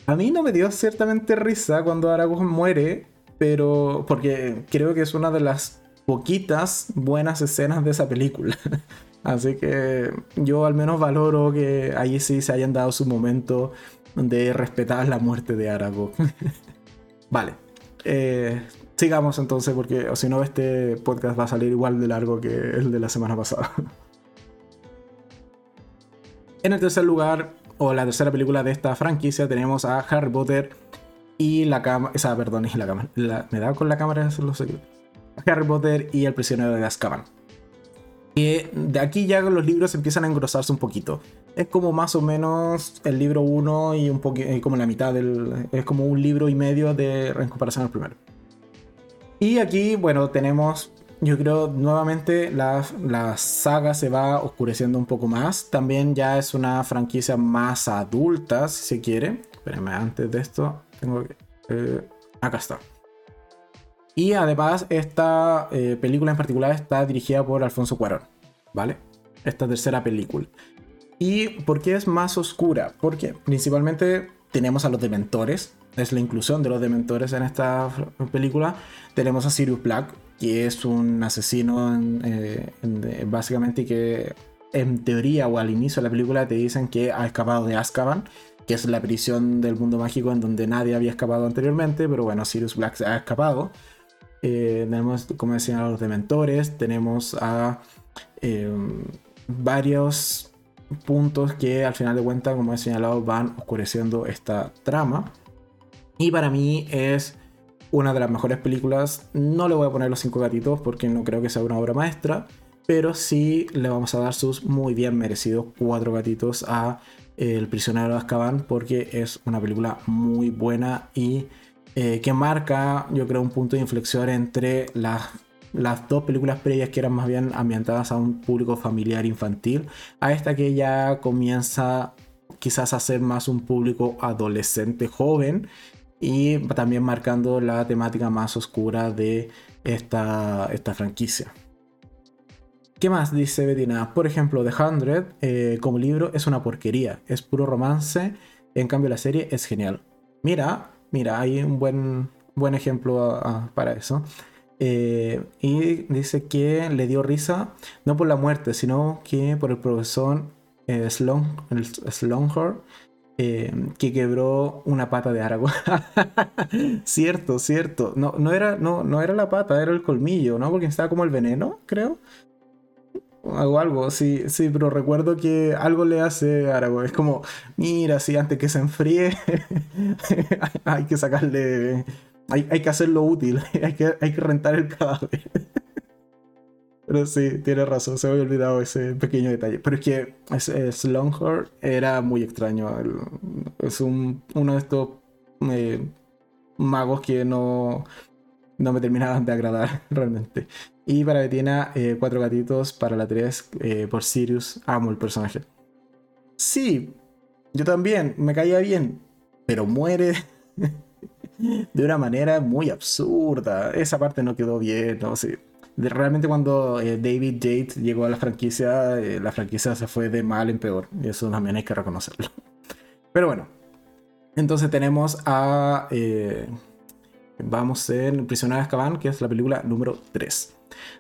A mí no me dio ciertamente risa cuando Aragog muere, pero porque creo que es una de las poquitas buenas escenas de esa película. Así que yo al menos valoro que ahí sí se hayan dado su momento de respetar la muerte de Aragorn. vale. Eh, sigamos entonces porque si no este podcast va a salir igual de largo que el de la semana pasada. en el tercer lugar, o la tercera película de esta franquicia, tenemos a Harry Potter y la cámara... Esa, perdón, y la cámara. me da con la cámara, eso lo sé. Harry Potter y el prisionero de Azkaban que de aquí ya los libros empiezan a engrosarse un poquito. Es como más o menos el libro 1 y un poquito, como la mitad del. Es como un libro y medio de en comparación al primero. Y aquí, bueno, tenemos. Yo creo nuevamente la, la saga se va oscureciendo un poco más. También ya es una franquicia más adulta, si se quiere. Espérenme, antes de esto, tengo que. Eh, acá está. Y además, esta eh, película en particular está dirigida por Alfonso Cuarón, ¿vale? Esta tercera película. ¿Y por qué es más oscura? Porque principalmente tenemos a los dementores, es la inclusión de los dementores en esta película. Tenemos a Sirius Black, que es un asesino eh, básicamente que en teoría o al inicio de la película te dicen que ha escapado de Azkaban, que es la prisión del mundo mágico en donde nadie había escapado anteriormente, pero bueno, Sirius Black ha escapado. Eh, tenemos, como decían, a los dementores, tenemos a em, varios puntos que al final de cuentas, como he señalado, van oscureciendo esta trama. Y para mí es una de las mejores películas. No le voy a poner los cinco gatitos porque no creo que sea una obra maestra, pero sí le vamos a dar sus muy bien merecidos cuatro gatitos a El prisionero de Azkaban porque es una película muy buena y eh, que marca, yo creo, un punto de inflexión entre las, las dos películas previas que eran más bien ambientadas a un público familiar infantil, a esta que ya comienza quizás a ser más un público adolescente joven y también marcando la temática más oscura de esta, esta franquicia. ¿Qué más dice Bedina? Por ejemplo, The Hundred eh, como libro es una porquería, es puro romance, en cambio la serie es genial. Mira, Mira, hay un buen, buen ejemplo para eso. Eh, y dice que le dio risa no por la muerte, sino que por el profesor eh, eh, que quebró una pata de Aragorn. cierto, cierto. No, no, era, no, no era la pata, era el colmillo, ¿no? Porque estaba como el veneno, creo o algo, sí, sí, pero recuerdo que algo le hace Aragorn. Es como, mira, sí, antes que se enfríe, hay que sacarle. Hay, hay, que hacerlo útil, hay que, hay que rentar el cadáver. Pero sí, tiene razón, se me había olvidado ese pequeño detalle. Pero es que es, era muy extraño. Es un, uno de estos eh, magos que no, no me terminaban de agradar realmente. Y para Betina, eh, cuatro gatitos. Para la 3, eh, por Sirius. Amo el personaje. Sí, yo también, me caía bien. Pero muere de una manera muy absurda. Esa parte no quedó bien, no sé. Realmente cuando eh, David Yates llegó a la franquicia, la franquicia se fue de mal en peor. Y eso también hay que reconocerlo. Pero bueno. Entonces tenemos a... vamos en Prisionero de Azkaban, que es la película número 3.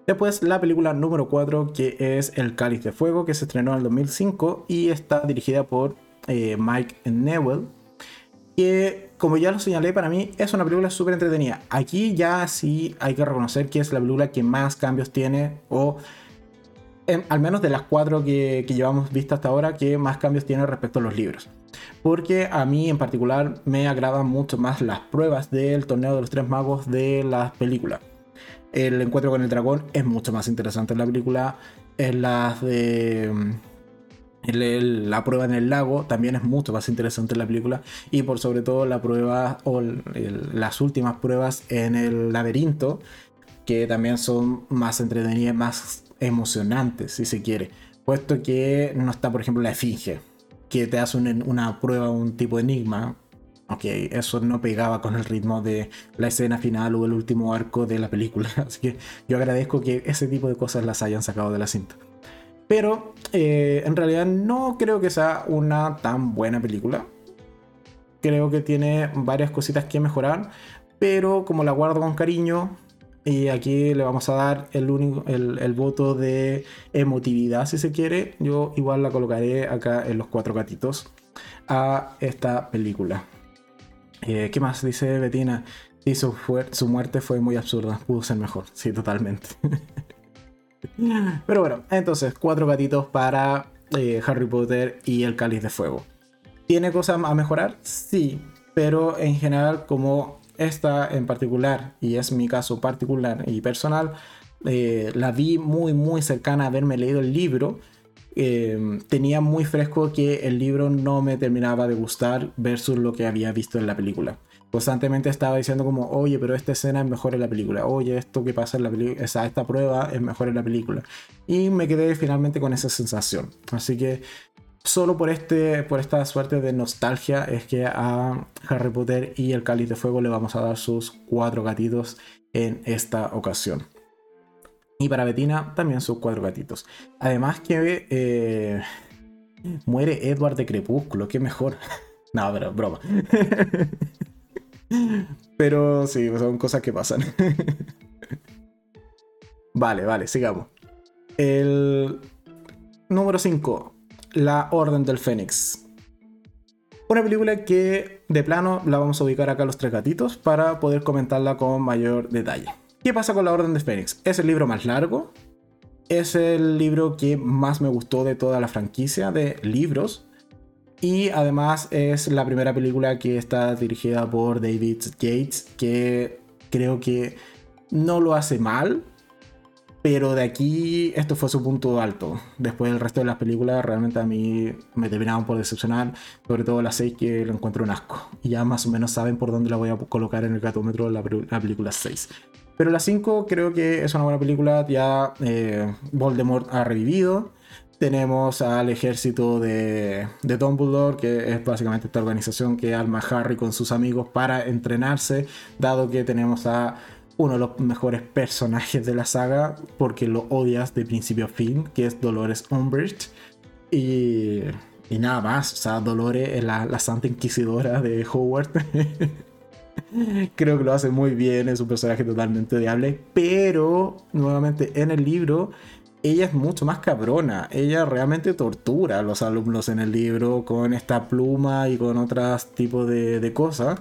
Después la película número 4 que es El Cáliz de Fuego que se estrenó en el 2005 y está dirigida por eh, Mike Newell que como ya lo señalé para mí es una película súper entretenida. Aquí ya sí hay que reconocer que es la película que más cambios tiene o al menos de las cuatro que, que llevamos vista hasta ahora que más cambios tiene respecto a los libros porque a mí en particular me agradan mucho más las pruebas del torneo de los tres magos de las películas el encuentro con el dragón es mucho más interesante en la película. En las de. La prueba en el lago también es mucho más interesante en la película. Y por sobre todo la prueba o las últimas pruebas en el laberinto, que también son más entretenidas, más emocionantes, si se quiere. Puesto que no está, por ejemplo, la esfinge, que te hace una prueba, un tipo de enigma, ok, eso no pegaba con el ritmo de la escena final o el último arco de la película. Así que yo agradezco que ese tipo de cosas las hayan sacado de la cinta. Pero eh, en realidad no creo que sea una tan buena película. Creo que tiene varias cositas que mejorar. Pero como la guardo con cariño, y aquí le vamos a dar el, único, el, voto de emotividad, si se quiere. Yo igual la colocaré acá en los cuatro gatitos a esta película. Eh, ¿Qué más dice Betina? Y su, su muerte fue muy absurda, pudo ser mejor, sí, totalmente. Pero bueno, entonces, cuatro gatitos para eh, Harry Potter y el Cáliz de Fuego. ¿Tiene cosas a mejorar? Sí, pero en general, como esta en particular, y es mi caso particular y personal, eh, la vi muy, muy cercana a haberme leído el libro Em, tenía muy fresco que el libro no me terminaba de gustar versus lo que había visto en la película. Constantemente estaba diciendo como, oye, pero esta escena es mejor en la película, oye, esto que pasa en la película, esta prueba es mejor en la película. Y me quedé finalmente con esa sensación. Así que solo por, este, por esta suerte de nostalgia es que a Harry Potter y el Cáliz de Fuego le vamos a dar sus cuatro gatitos en esta ocasión. Y para Betina también sus cuatro gatitos. Además que eh, muere Edward de Crepúsculo, qué mejor. no, pero broma. pero sí, son cosas que pasan. vale, vale, sigamos. El número 5. La Orden del Fénix. Una película que de plano la vamos a ubicar acá los tres gatitos para poder comentarla con mayor detalle. ¿Qué pasa con la Orden de Fénix? Es el libro más largo. Es el libro que más me gustó de toda la franquicia de libros. Y además es la primera película que está dirigida por David Yates, que creo que no lo hace mal, pero de aquí esto fue su punto alto. Después el resto de las películas realmente a mí me terminaban por decepcionar, sobre todo las 6 que lo encuentro un asco. Y ya más o menos saben por dónde la voy a colocar en el gatómetro la, la película 6. Pero la 5 creo que es una buena película. Ya eh, Voldemort ha revivido. Tenemos al ejército de, Dumbledore, que es básicamente esta organización que arma Harry con sus amigos para entrenarse, dado que tenemos a uno de los mejores personajes de la saga, porque lo odias de principio a fin, que es Dolores Umbridge. Y, y nada más, o sea, Dolores es la, la Santa Inquisidora de Howard. Creo que lo hace muy bien, es un personaje totalmente odiable, pero nuevamente en el libro ella es mucho más cabrona, ella realmente tortura a los alumnos en el libro con esta pluma y con otros tipos de, cosas.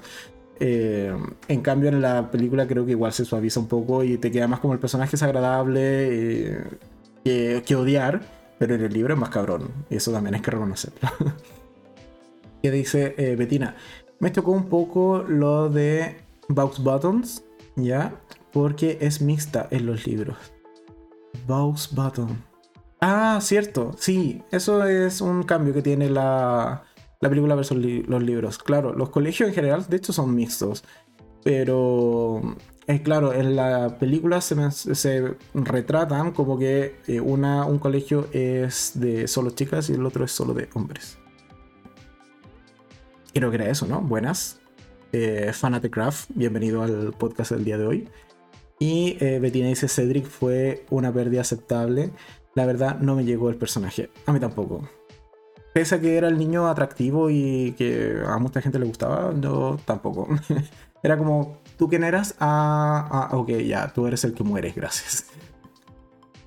Eh, en cambio en la película creo que igual se suaviza un poco y te queda más como el personaje es agradable eh, que, odiar, pero en el libro es más cabrón, y eso también hay que reconocerlo. ¿Qué dice eh, Bettina? Me tocó un poco lo de Box Buttons, ¿ya? Porque es mixta en los libros. Box Button. Ah, cierto, sí, eso es un cambio que tiene la, la película versus los libros. Claro, los colegios en general, de hecho, son mixtos. pero es claro, en la película se, se retratan como que eh, una, un colegio es de solo chicas y el otro es solo de hombres. Creo que era eso, ¿no? Buenas. Eh, Craft, bienvenido al podcast del día de hoy. Y eh, Bettina dice, Cedric fue una pérdida aceptable. La verdad no me llegó el personaje. A mí tampoco. Pese a que era el niño atractivo y que a mucha gente le gustaba, no tampoco. era como, ¿tú quién eras? Ah, ah, ok, ya, tú eres el que mueres, gracias.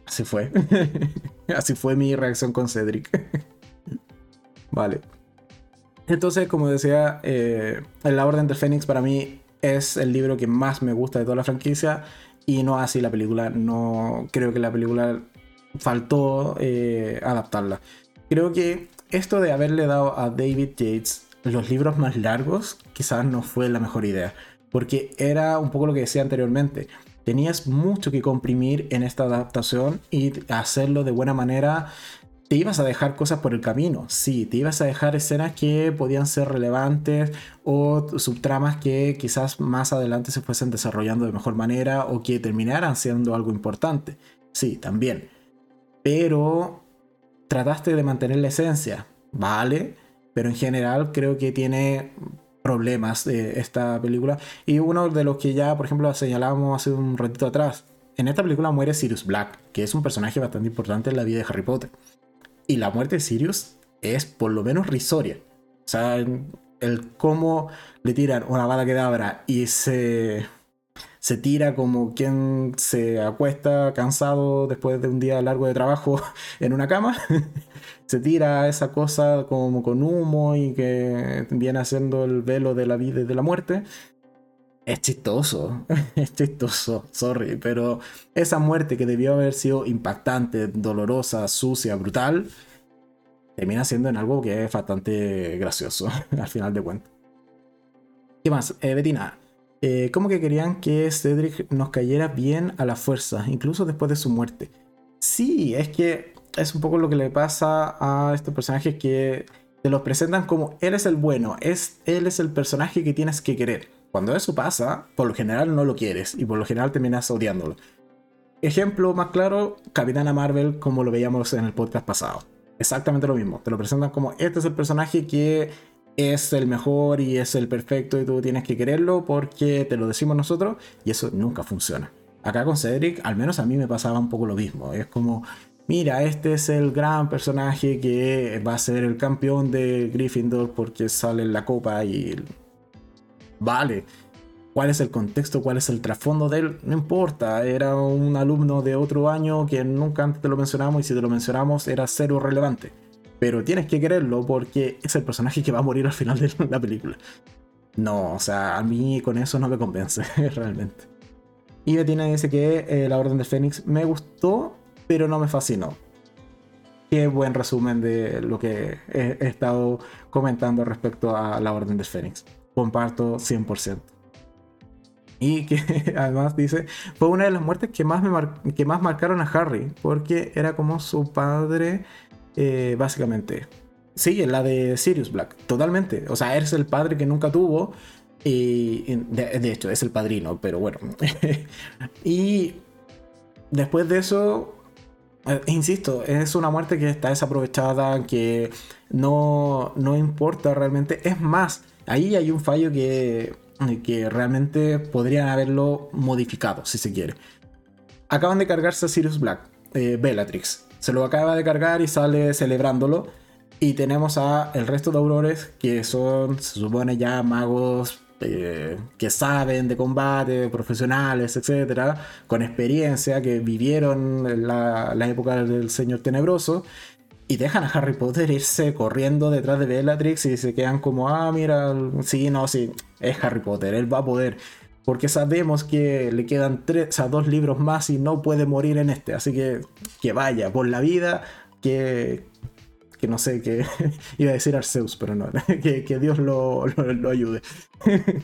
Así fue. Así fue mi reacción con Cedric. vale. Entonces, como decía, eh, La Orden del Fénix para mí es el libro que más me gusta de toda la franquicia y no así la película. No creo que la película faltó eh, adaptarla. Creo que esto de haberle dado a David Yates los libros más largos quizás no fue la mejor idea. Porque era un poco lo que decía anteriormente. Tenías mucho que comprimir en esta adaptación y hacerlo de buena manera te ibas a dejar cosas por el camino, sí, te ibas a dejar escenas que podían ser relevantes o subtramas que quizás más adelante se fuesen desarrollando de mejor manera o que terminaran siendo algo importante, sí, también. Pero trataste de mantener la esencia, vale, pero en general creo que tiene problemas de esta película y uno de los que ya, por ejemplo, señalábamos hace un ratito atrás. En esta película muere Sirius Black, que es un personaje bastante importante en la vida de Harry Potter. Y la muerte de Sirius es por lo menos risoria. O sea, el cómo le tiran una bala que dabra y se, se tira como quien se acuesta cansado después de un día largo de trabajo en una cama. se tira esa cosa como con humo y que viene haciendo el velo de la vida y de la muerte. Es chistoso, es chistoso, sorry, pero esa muerte que debió haber sido impactante, dolorosa, sucia, brutal, termina siendo en algo que es bastante gracioso al final de cuentas. ¿Qué más? Eh, Betina, eh, ¿cómo que querían que Cedric nos cayera bien a la fuerza, incluso después de su muerte? Sí, es que es un poco lo que le pasa a estos personajes que te los presentan como él es el bueno, es, él es el personaje que tienes que querer cuando eso pasa, por lo general no lo quieres y por lo general terminas odiándolo. Ejemplo más claro, Capitana Marvel como lo veíamos en el podcast pasado. Exactamente lo mismo. Te lo presentan como este es el personaje que es el mejor y es el perfecto y tú tienes que quererlo porque te lo decimos nosotros y eso nunca funciona. Acá con Cedric, al menos a mí me pasaba un poco lo mismo. Es como, mira, este es el gran personaje que va a ser el campeón de Gryffindor porque sale en la copa y Vale. ¿Cuál es el contexto? ¿Cuál es el trasfondo de él? No importa. Era un alumno de otro año que nunca antes te lo mencionamos y si te lo mencionamos era cero relevante. Pero tienes que quererlo porque es el personaje que va a morir al final de la película. No, o sea, a mí con eso no me convence, realmente. Y Bettina dice que eh, La Orden del Fénix me gustó, pero no me fascinó. Qué buen resumen de lo que he estado comentando respecto a La Orden del Fénix comparto 100%. Y que además dice, fue una de las muertes que más, que más marcaron a Harry, porque era como su padre, eh, básicamente. Sí, la de Sirius Black, totalmente. O sea, eres el padre que nunca tuvo. Y de, hecho, es el padrino, pero bueno. y después de eso, eh, insisto, es una muerte que está desaprovechada, que no, no importa realmente. Es más, ahí hay un fallo que, que realmente podrían haberlo modificado, si se quiere. Acaban de cargarse a Sirius Black, eh, Bellatrix. Se lo acaba de cargar y sale celebrándolo. Y tenemos a el resto de aurores que son, se supone ya magos eh, que saben de combate, profesionales, etcétera, con experiencia, que vivieron la, la época del Señor Tenebroso y dejan a Harry Potter irse corriendo detrás de Bellatrix y se quedan como, ah, mira, sí, no, sí, es Harry Potter, él va a poder. Porque sabemos que le quedan tres, a dos libros más y no puede morir en este. Así que que vaya por la vida, que, que no sé, que iba a decir Arceus, pero no, que, que Dios lo, lo, ayude.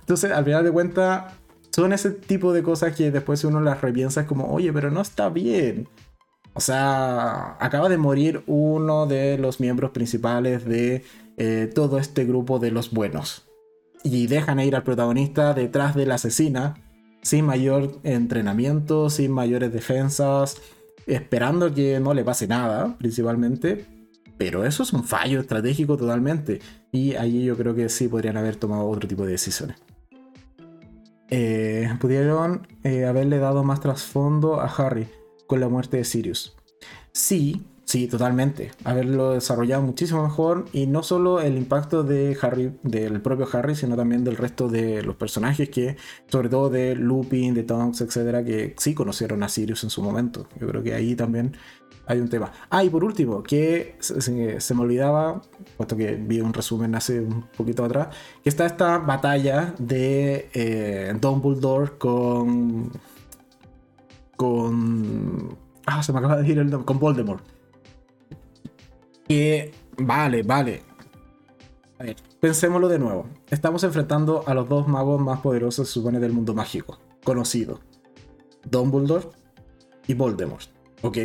Entonces, al final de cuentas, son ese tipo de cosas que después uno las repiensa, como, oye, pero no está bien. O sea, acaba de morir uno de los miembros principales de eh, todo este grupo de los buenos. y dejan ir al protagonista detrás de la asesina sin mayor entrenamiento, sin mayores defensas, esperando que no le pase nada, principalmente. Pero eso es un fallo estratégico totalmente. Y allí yo creo que sí podrían haber tomado otro tipo de decisiones. Eh, pudieron eh, haberle dado más trasfondo a Harry con la muerte de Sirius. Sí, Sí, totalmente. Haberlo desarrollado muchísimo mejor y no solo el impacto de Harry, del propio Harry, sino también del resto de los personajes que, sobre todo de Lupin, de Tonks, etcétera, que sí conocieron a Sirius en su momento. Yo creo que ahí también hay un tema. Ah, y por último, que se, me olvidaba, puesto que vi un resumen hace un poquito atrás, que está esta batalla de eh, Dumbledore con. Con. Ah, se me acaba de decir el con Voldemort que, vale, vale. A ver, pensémoslo de nuevo. Estamos enfrentando a los dos magos más poderosos, se supone, del mundo mágico, conocido. Dumbledore y Voldemort, ¿ok?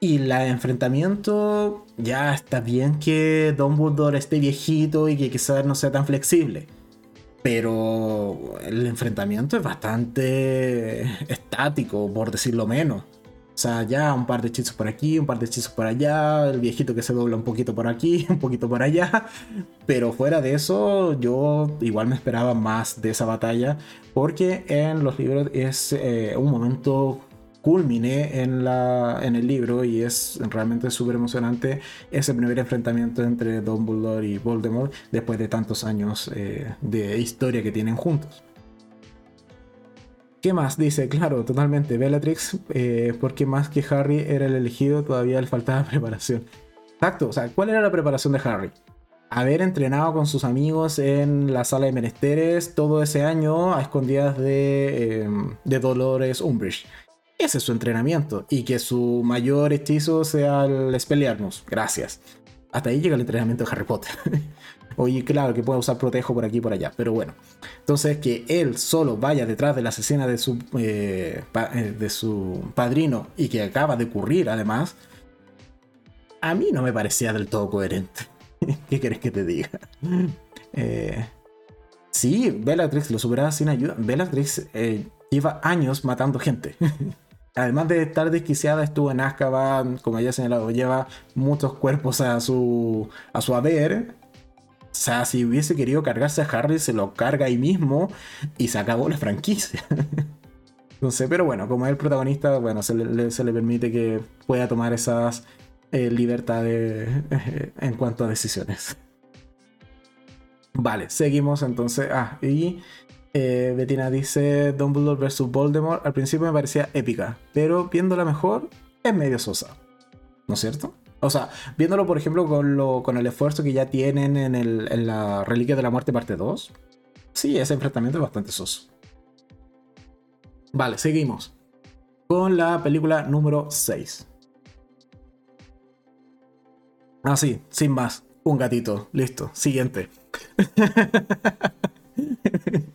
Y el enfrentamiento, ya está bien que Dumbledore esté viejito y que quizás no sea tan flexible. Pero el enfrentamiento es bastante estático, por decirlo menos. O sea, ya un par de hechizos por aquí, un par de hechizos por allá, el viejito que se dobla un poquito por aquí, un poquito por allá. Pero fuera de eso, yo igual me esperaba más de esa batalla, porque en los libros es eh, un momento culmine en, la, en el libro y es realmente súper emocionante ese primer enfrentamiento entre Dumbledore y Voldemort después de tantos años eh, de historia que tienen juntos. ¿Qué más? Dice, claro, totalmente. Bellatrix, eh, porque más que Harry era el elegido, todavía le faltaba preparación. Exacto, o sea, ¿cuál era la preparación de Harry? Haber entrenado con sus amigos en la sala de menesteres todo ese año a escondidas de, em, de Dolores Umbridge. Ese es su entrenamiento. Y que su mayor hechizo sea el Expelliarmus. Gracias. Hasta ahí llega el entrenamiento de Harry Potter. Oye, claro que puede usar protejo por aquí y por allá, pero bueno. Entonces, que él solo vaya detrás de la asesina de su, eh, eh, de su padrino y que acaba de ocurrir además, a mí no me parecía del todo coherente. ¿Qué querés que te diga? Eh, sí, Bellatrix lo superaba sin ayuda. Bellatrix lleva años matando gente. Además de estar desquiciada, estuvo en Azkaban, como ya he señalado, lleva muchos cuerpos a su, a su haber o sea, si hubiese querido cargarse a Harry, se lo carga ahí mismo y se acabó la franquicia. sé, pero bueno, como es el protagonista, bueno, se le, permite que pueda tomar esas eh, libertades eh, en cuanto a decisiones. Vale, seguimos entonces. Ah, y eh, Bettina dice Dumbledore vs. Voldemort. Al principio me parecía épica, pero viéndola mejor, es medio sosa. ¿No es cierto? O sea, viéndolo, por ejemplo, con, lo, con el esfuerzo que ya tienen en, el, en la Reliquia de la Muerte parte 2, sí, ese enfrentamiento es bastante soso. Vale, seguimos. Con la película número 6. Ah, sí, sin más. Un gatito. Listo. Siguiente.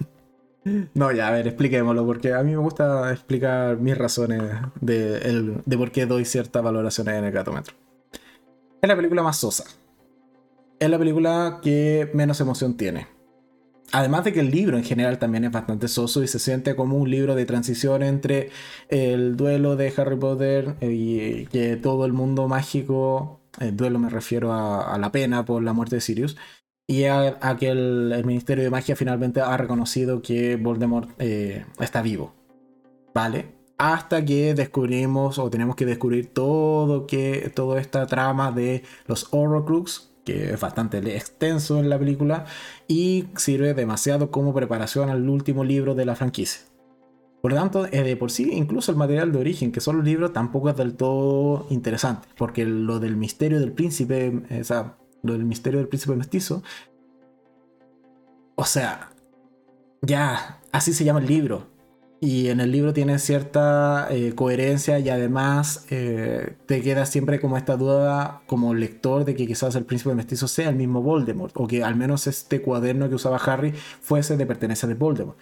no, ya, a ver, expliquémoslo, porque a mí me gusta explicar mis razones de, por qué doy ciertas valoraciones en el gatómetro. Es la película más sosa. Es la película que menos emoción tiene. Además de que el libro en general también es bastante soso y se siente como un libro de transición entre el duelo de Harry Potter y que todo el mundo mágico, el duelo me refiero a, la pena por la muerte de Sirius, y a, que el, Ministerio de Magia finalmente ha reconocido que Voldemort eh, está vivo. ¿Vale? hasta que descubrimos o tenemos que descubrir todo que toda esta trama de los Horrocrux que es bastante extenso en la película y sirve demasiado como preparación al último libro de la franquicia. Por lo tanto, de por sí, incluso el material de origen, que son los libros, tampoco es del todo interesante, porque lo del misterio del príncipe, o sea, lo del misterio del príncipe mestizo, o sea, ya, así se llama el libro, y en el libro tiene cierta eh, coherencia y además eh, te queda siempre como esta duda como lector de que quizás el príncipe mestizo sea el mismo Voldemort o que al menos este cuaderno que usaba Harry fuese de pertenencia de Voldemort.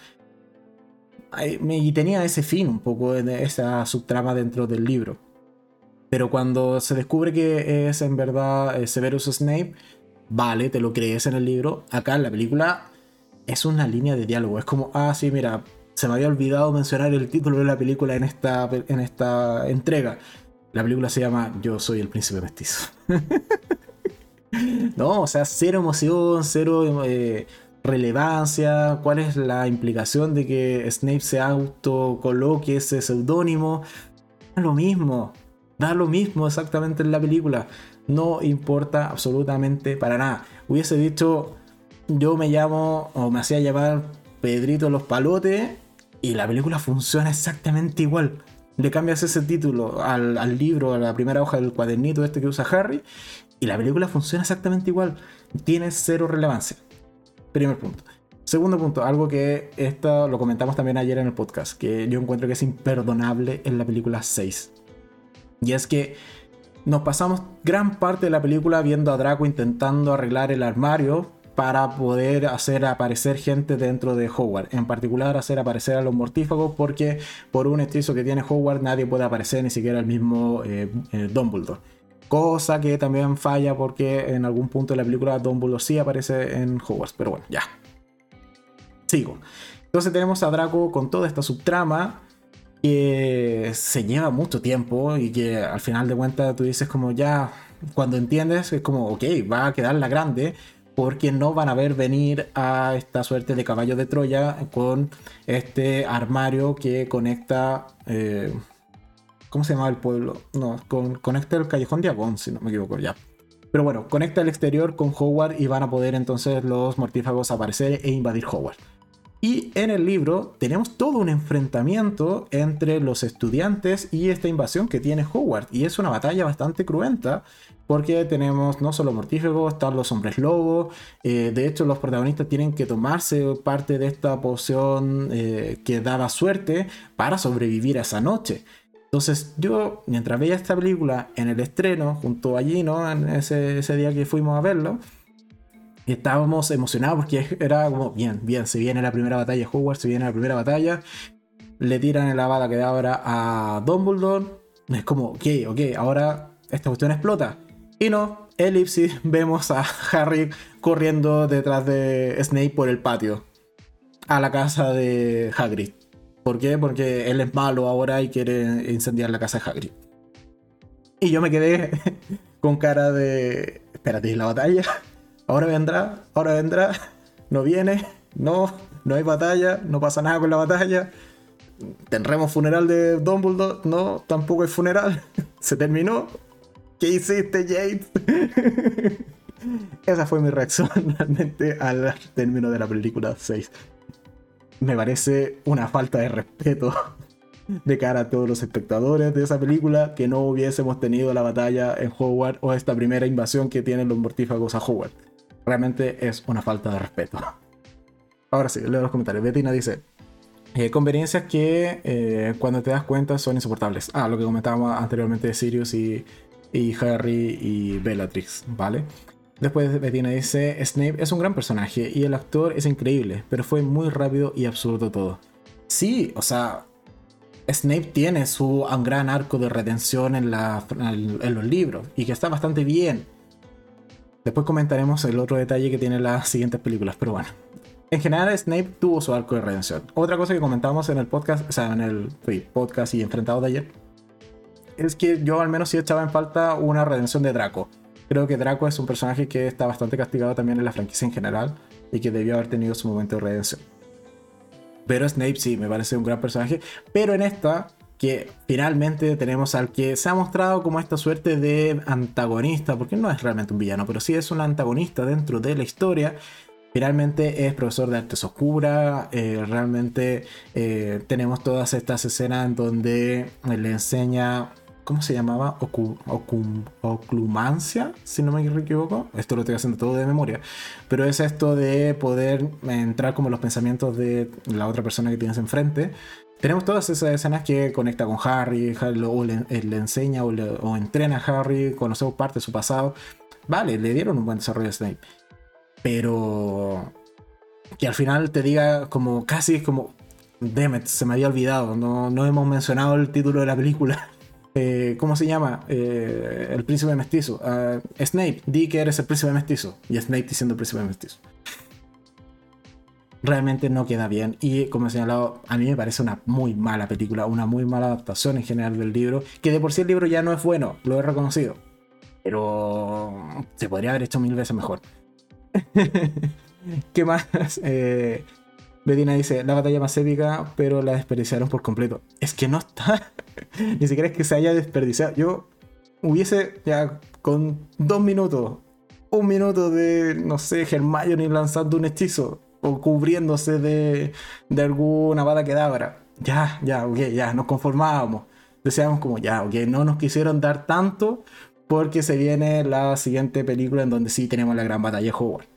Y tenía ese fin un poco esa subtrama dentro del libro. Pero cuando se descubre que es en verdad eh, Severus Snape, vale, te lo crees en el libro. Acá en la película es una línea de diálogo. Es como, ah, sí, mira, se me había olvidado mencionar el título de la película en esta, en esta entrega. La película se llama Yo soy el príncipe mestizo. no, o sea, cero emoción, cero eh, relevancia. ¿Cuál es la implicación de que Snape se autocoloque ese seudónimo? Lo mismo. Da lo mismo exactamente en la película. No importa absolutamente para nada. Hubiese dicho, yo me llamo, o me hacía llamar Pedrito los Palotes, y la película funciona exactamente igual. Le cambias ese título al, libro, a la primera hoja del cuadernito este que usa Harry, y la película funciona exactamente igual. Tiene cero relevancia. Primer punto. Segundo punto, algo que esto lo comentamos también ayer en el podcast, que yo encuentro que es imperdonable en la película 6. Y es que nos pasamos gran parte de la película viendo a Draco intentando arreglar el armario para poder hacer aparecer gente dentro de Hogwarts. En particular hacer aparecer a los mortífagos porque por un hechizo que tiene Hogwarts nadie puede aparecer, ni siquiera el mismo eh, eh, Dumbledore. Cosa que también falla porque en algún punto de la película Dumbledore sí aparece en Hogwarts. Pero bueno, ya. Sigo. Entonces tenemos a Draco con toda esta subtrama que se lleva mucho tiempo y que al final de cuentas tú dices como ya, cuando entiendes es como, ok, va a quedar la grande porque no van a ver venir a esta suerte de caballo de Troya con este armario que conecta... Eh, ¿Cómo se llama el pueblo? No, con, conecta el callejón de Avon, si no me equivoco ya. Pero bueno, conecta el exterior con Howard y van a poder entonces los mortífagos aparecer e invadir Howard. Y en el libro tenemos todo un enfrentamiento entre los estudiantes y esta invasión que tiene Howard. Y es una batalla bastante cruenta porque tenemos no solo mortífagos, están los hombres lobos. Eh, de hecho, los protagonistas tienen que tomarse parte de esta poción eh, que daba suerte para sobrevivir a esa noche. Entonces yo, mientras veía esta película en el estreno, junto allí, ¿no? En ese día que fuimos a verlo, estábamos emocionados porque era como, bien, bien, se viene la primera batalla de Hogwarts, se viene la primera batalla, le tiran la bala que da ahora a Dumbledore, es como, ok, ok, ahora esta cuestión explota. Y no, elipsis, vemos a Harry corriendo detrás de Snape por el patio, a la casa de Hagrid. ¿Por qué? Porque él es malo ahora y quiere incendiar la casa de Hagrid. Y yo me quedé con cara de... Espérate, ¿y la batalla? Ahora vendrá, ahora vendrá, no viene, no, no hay batalla, no pasa nada con la batalla. Tendremos funeral de Dumbledore, no, tampoco hay funeral, se terminó. ¿Qué hiciste, James? Esa fue mi reacción realmente al término de la película 6. Me parece una falta de respeto de cara a todos los espectadores de esa película que no hubiésemos tenido la batalla en Hogwarts o esta primera invasión que tienen los mortífagos a Hogwarts realmente es una falta de respeto. Ahora sí, leo los comentarios. Betina dice, eh, conveniencias que eh, cuando te das cuenta son insoportables. Ah, lo que comentábamos anteriormente de Sirius y, Harry y Bellatrix, ¿vale? Después Bettina dice, Snape es un gran personaje y el actor es increíble, pero fue muy rápido y absurdo todo. Sí, o sea, Snape tiene su gran arco de redención en, en los libros y que está bastante bien. Después comentaremos el otro detalle que tiene las siguientes películas, pero bueno. En general, Snape tuvo su arco de redención. Otra cosa que comentamos en el podcast, o sea, en el podcast y enfrentado de ayer, es que yo al menos sí echaba en falta una redención de Draco. Creo que Draco es un personaje que está bastante castigado también en la franquicia en general y que debió haber tenido su momento de redención. Pero Snape sí, me parece un gran personaje. Pero en esta que finalmente tenemos al que se ha mostrado como esta suerte de antagonista, porque no es realmente un villano, pero sí es un antagonista dentro de la historia. Finalmente es profesor de artes oscura, eh, realmente eh, tenemos todas estas escenas en donde le enseña, ¿cómo se llamaba? oclumancia, si no me equivoco. Esto lo estoy haciendo todo de memoria. Pero es esto de poder entrar como los pensamientos de la otra persona que tienes enfrente tenemos todas esas escenas que conecta con Harry, o le, eh, enseña o, entrena a Harry, conocemos parte de su pasado. Vale, le dieron un buen desarrollo a Snape. Pero que al final te diga como casi como, Demet, se me había olvidado, no, no hemos mencionado el título de la película. Eh, ¿Cómo se llama? Eh, el príncipe mestizo. Ah, Snape, di que eres el príncipe mestizo. Y Snape diciendo el príncipe mestizo. Realmente no queda bien. Y como he señalado, a mí me parece una muy mala película, una muy mala adaptación en general del libro, que de por sí el libro ya no es bueno, lo he reconocido. Pero se podría haber hecho mil veces mejor. ¿Qué más? Eh, dice, la batalla más épica, pero la desperdiciaron por completo. Es que no está. Ni siquiera es que se haya desperdiciado. Yo hubiese ya con dos minutos, un minuto de, no sé, Hermione lanzando un hechizo o cubriéndose de, de alguna bada quedabra. Ya, ya, ok, ya, nos conformábamos. Decíamos como, ya, ok, no nos quisieron dar tanto porque se viene la siguiente película en donde sí tenemos la gran batalla de Hogwarts.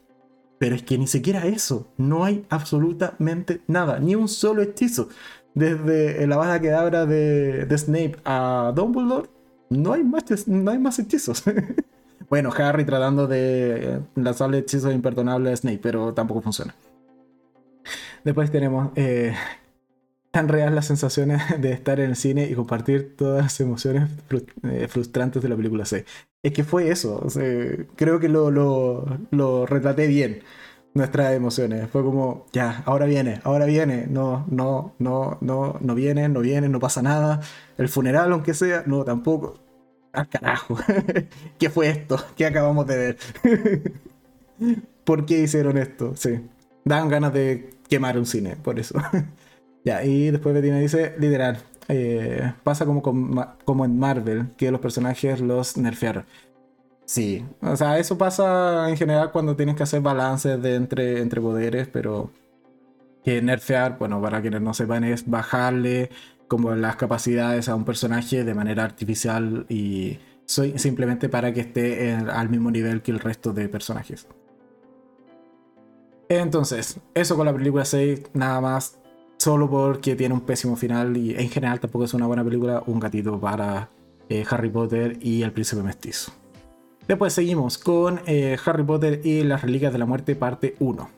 Pero es que ni siquiera eso, no hay absolutamente nada, ni un solo hechizo. Desde la bada quedabra de, de Snape a Dumbledore, no hay más, no hay más hechizos. bueno, Harry tratando de lanzarle hechizos imperdonables a Snape, pero tampoco funciona. Después tenemos eh, tan real las sensaciones de estar en el cine y compartir todas las emociones eh, frustrantes de la película C. Es que fue eso, creo que lo, lo, retraté bien, nuestras emociones. Fue como, ya, ahora viene, ahora viene, no, no, no, no, no viene, no viene, no pasa nada. El funeral, aunque sea, no, tampoco. Al carajo, ¿qué fue esto? ¿Qué acabamos de ver? ¿Por qué hicieron esto? Sí, dan ganas de quemar un cine, por eso. ya, y después Betina dice, literal, eh, pasa como, como en Marvel, que los personajes los nerfearon. Sí, o sea, eso pasa en general cuando tienes que hacer balances de entre, entre poderes, pero que nerfear, bueno, para quienes no sepan, es bajarle como las capacidades a un personaje de manera artificial y soy, simplemente para que esté al mismo nivel que el resto de personajes. Entonces, eso con la película 6, nada más solo porque tiene un pésimo final y en general tampoco es una buena película, un gatito para eh, Harry Potter y el príncipe mestizo. Después seguimos con eh, Harry Potter y las Reliquias de la Muerte parte 1.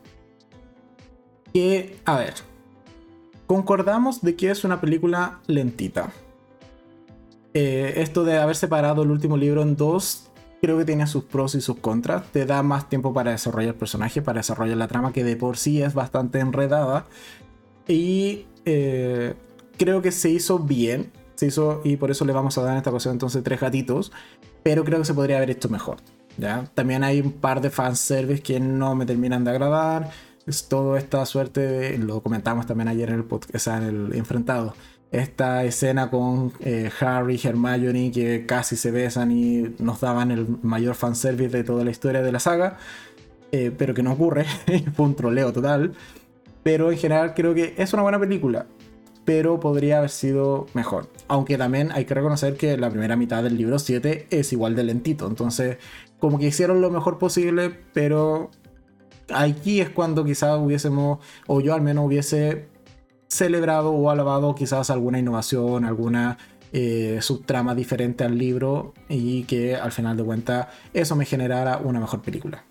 Que, a ver, concordamos de que es una película lentita. Eh, esto de haber separado el último libro en dos, creo que tiene sus pros y sus contras. Te da más tiempo para desarrollar el personaje, para desarrollar la trama, que de por sí es bastante enredada. Y eh, creo que se hizo bien. Se hizo, y por eso le vamos a dar en esta ocasión entonces tres gatitos. Pero creo que se podría haber hecho mejor. ¿ya? También hay un par de fanservice que no me terminan de agradar. Es toda esta suerte, lo comentamos también ayer en el podcast, en el enfrentado. Esta escena con eh, Harry y Hermione que casi se besan y nos daban el mayor fanservice de toda la historia de la saga. Eh, pero que no ocurre, fue un troleo total. Pero en general creo que es una buena película, pero podría haber sido mejor. Aunque también hay que reconocer que la primera mitad del libro 7 es igual de lentito. Entonces, como que hicieron lo mejor posible, pero aquí es cuando quizás hubiésemos, o yo al menos hubiese celebrado o alabado quizás alguna innovación, alguna eh, subtrama diferente al libro y que al final de cuentas eso me generara una mejor película.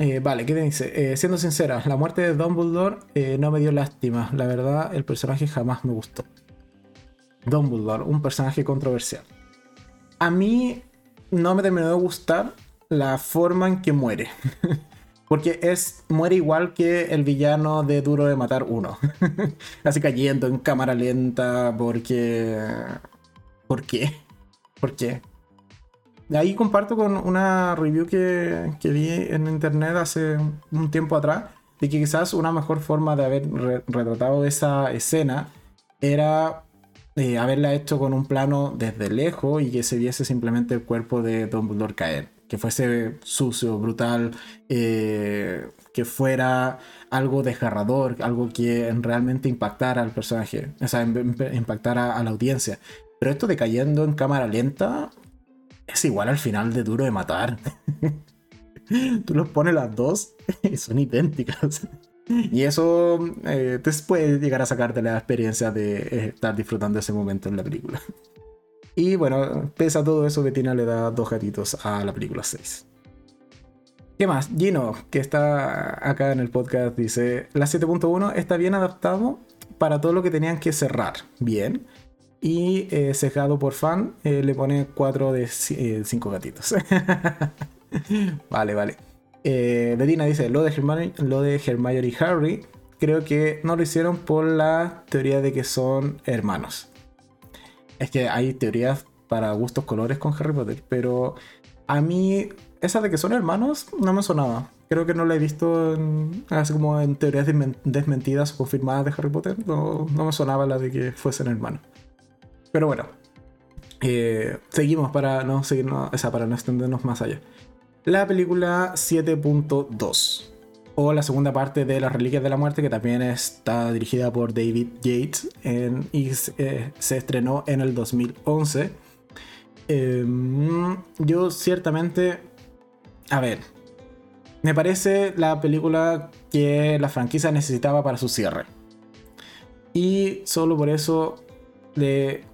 Eh, vale, ¿qué te dice? Eh, siendo sincera, la muerte de Dumbledore no me dio lástima. La verdad, el personaje jamás me gustó. Dumbledore, un personaje controversial. A mí no me terminó de gustar la forma en que muere. Porque es, muere igual que el villano de Duro de Matar 1. Así cayendo en cámara lenta porque... ¿Por qué? ¿Por qué? ahí comparto con una review que, vi en internet hace un tiempo atrás, de que quizás una mejor forma de haber retratado esa escena era eh, haberla hecho con un plano desde lejos y que se viese simplemente el cuerpo de Dumbledore caer. Que fuese sucio, brutal, eh, que fuera algo desgarrador, algo que realmente impactara al personaje, o sea, impactara a la audiencia. Pero esto de cayendo en cámara lenta, es igual al final de Duro de Matar. Tú los pones las dos y son idénticas. Y eso eh, te puede llegar a sacarte la experiencia de eh, estar disfrutando ese momento en la película. Y bueno, pese a todo eso, Bettina le da dos gatitos a la película 6. ¿Qué más? Gino, que está acá en el podcast, dice: La 7.1 está bien adaptado para todo lo que tenían que cerrar. Bien. Y eh, por fan eh, le pone 4 de 5 eh, gatitos. vale, vale. Eh, Bedina dice, lo de, Hermione, lo de Hermione y Harry, creo que no lo hicieron por la teoría de que son hermanos. Es que hay teorías para gustos colores con Harry Potter, pero a mí esa de que son hermanos no me sonaba. Creo que no la he visto así como en teorías desmentidas o confirmadas de Harry Potter. No, no me sonaba la de que fuesen hermanos. Pero bueno, eh, seguimos para no, seguirnos, o para no extendernos más allá. La película 7.2 o la segunda parte de Las Reliquias de la Muerte, que también está dirigida por David Yates y eh, se estrenó en el 2011. Em, yo ciertamente, a ver, me parece la película que la franquicia necesitaba para su cierre. Y solo por eso le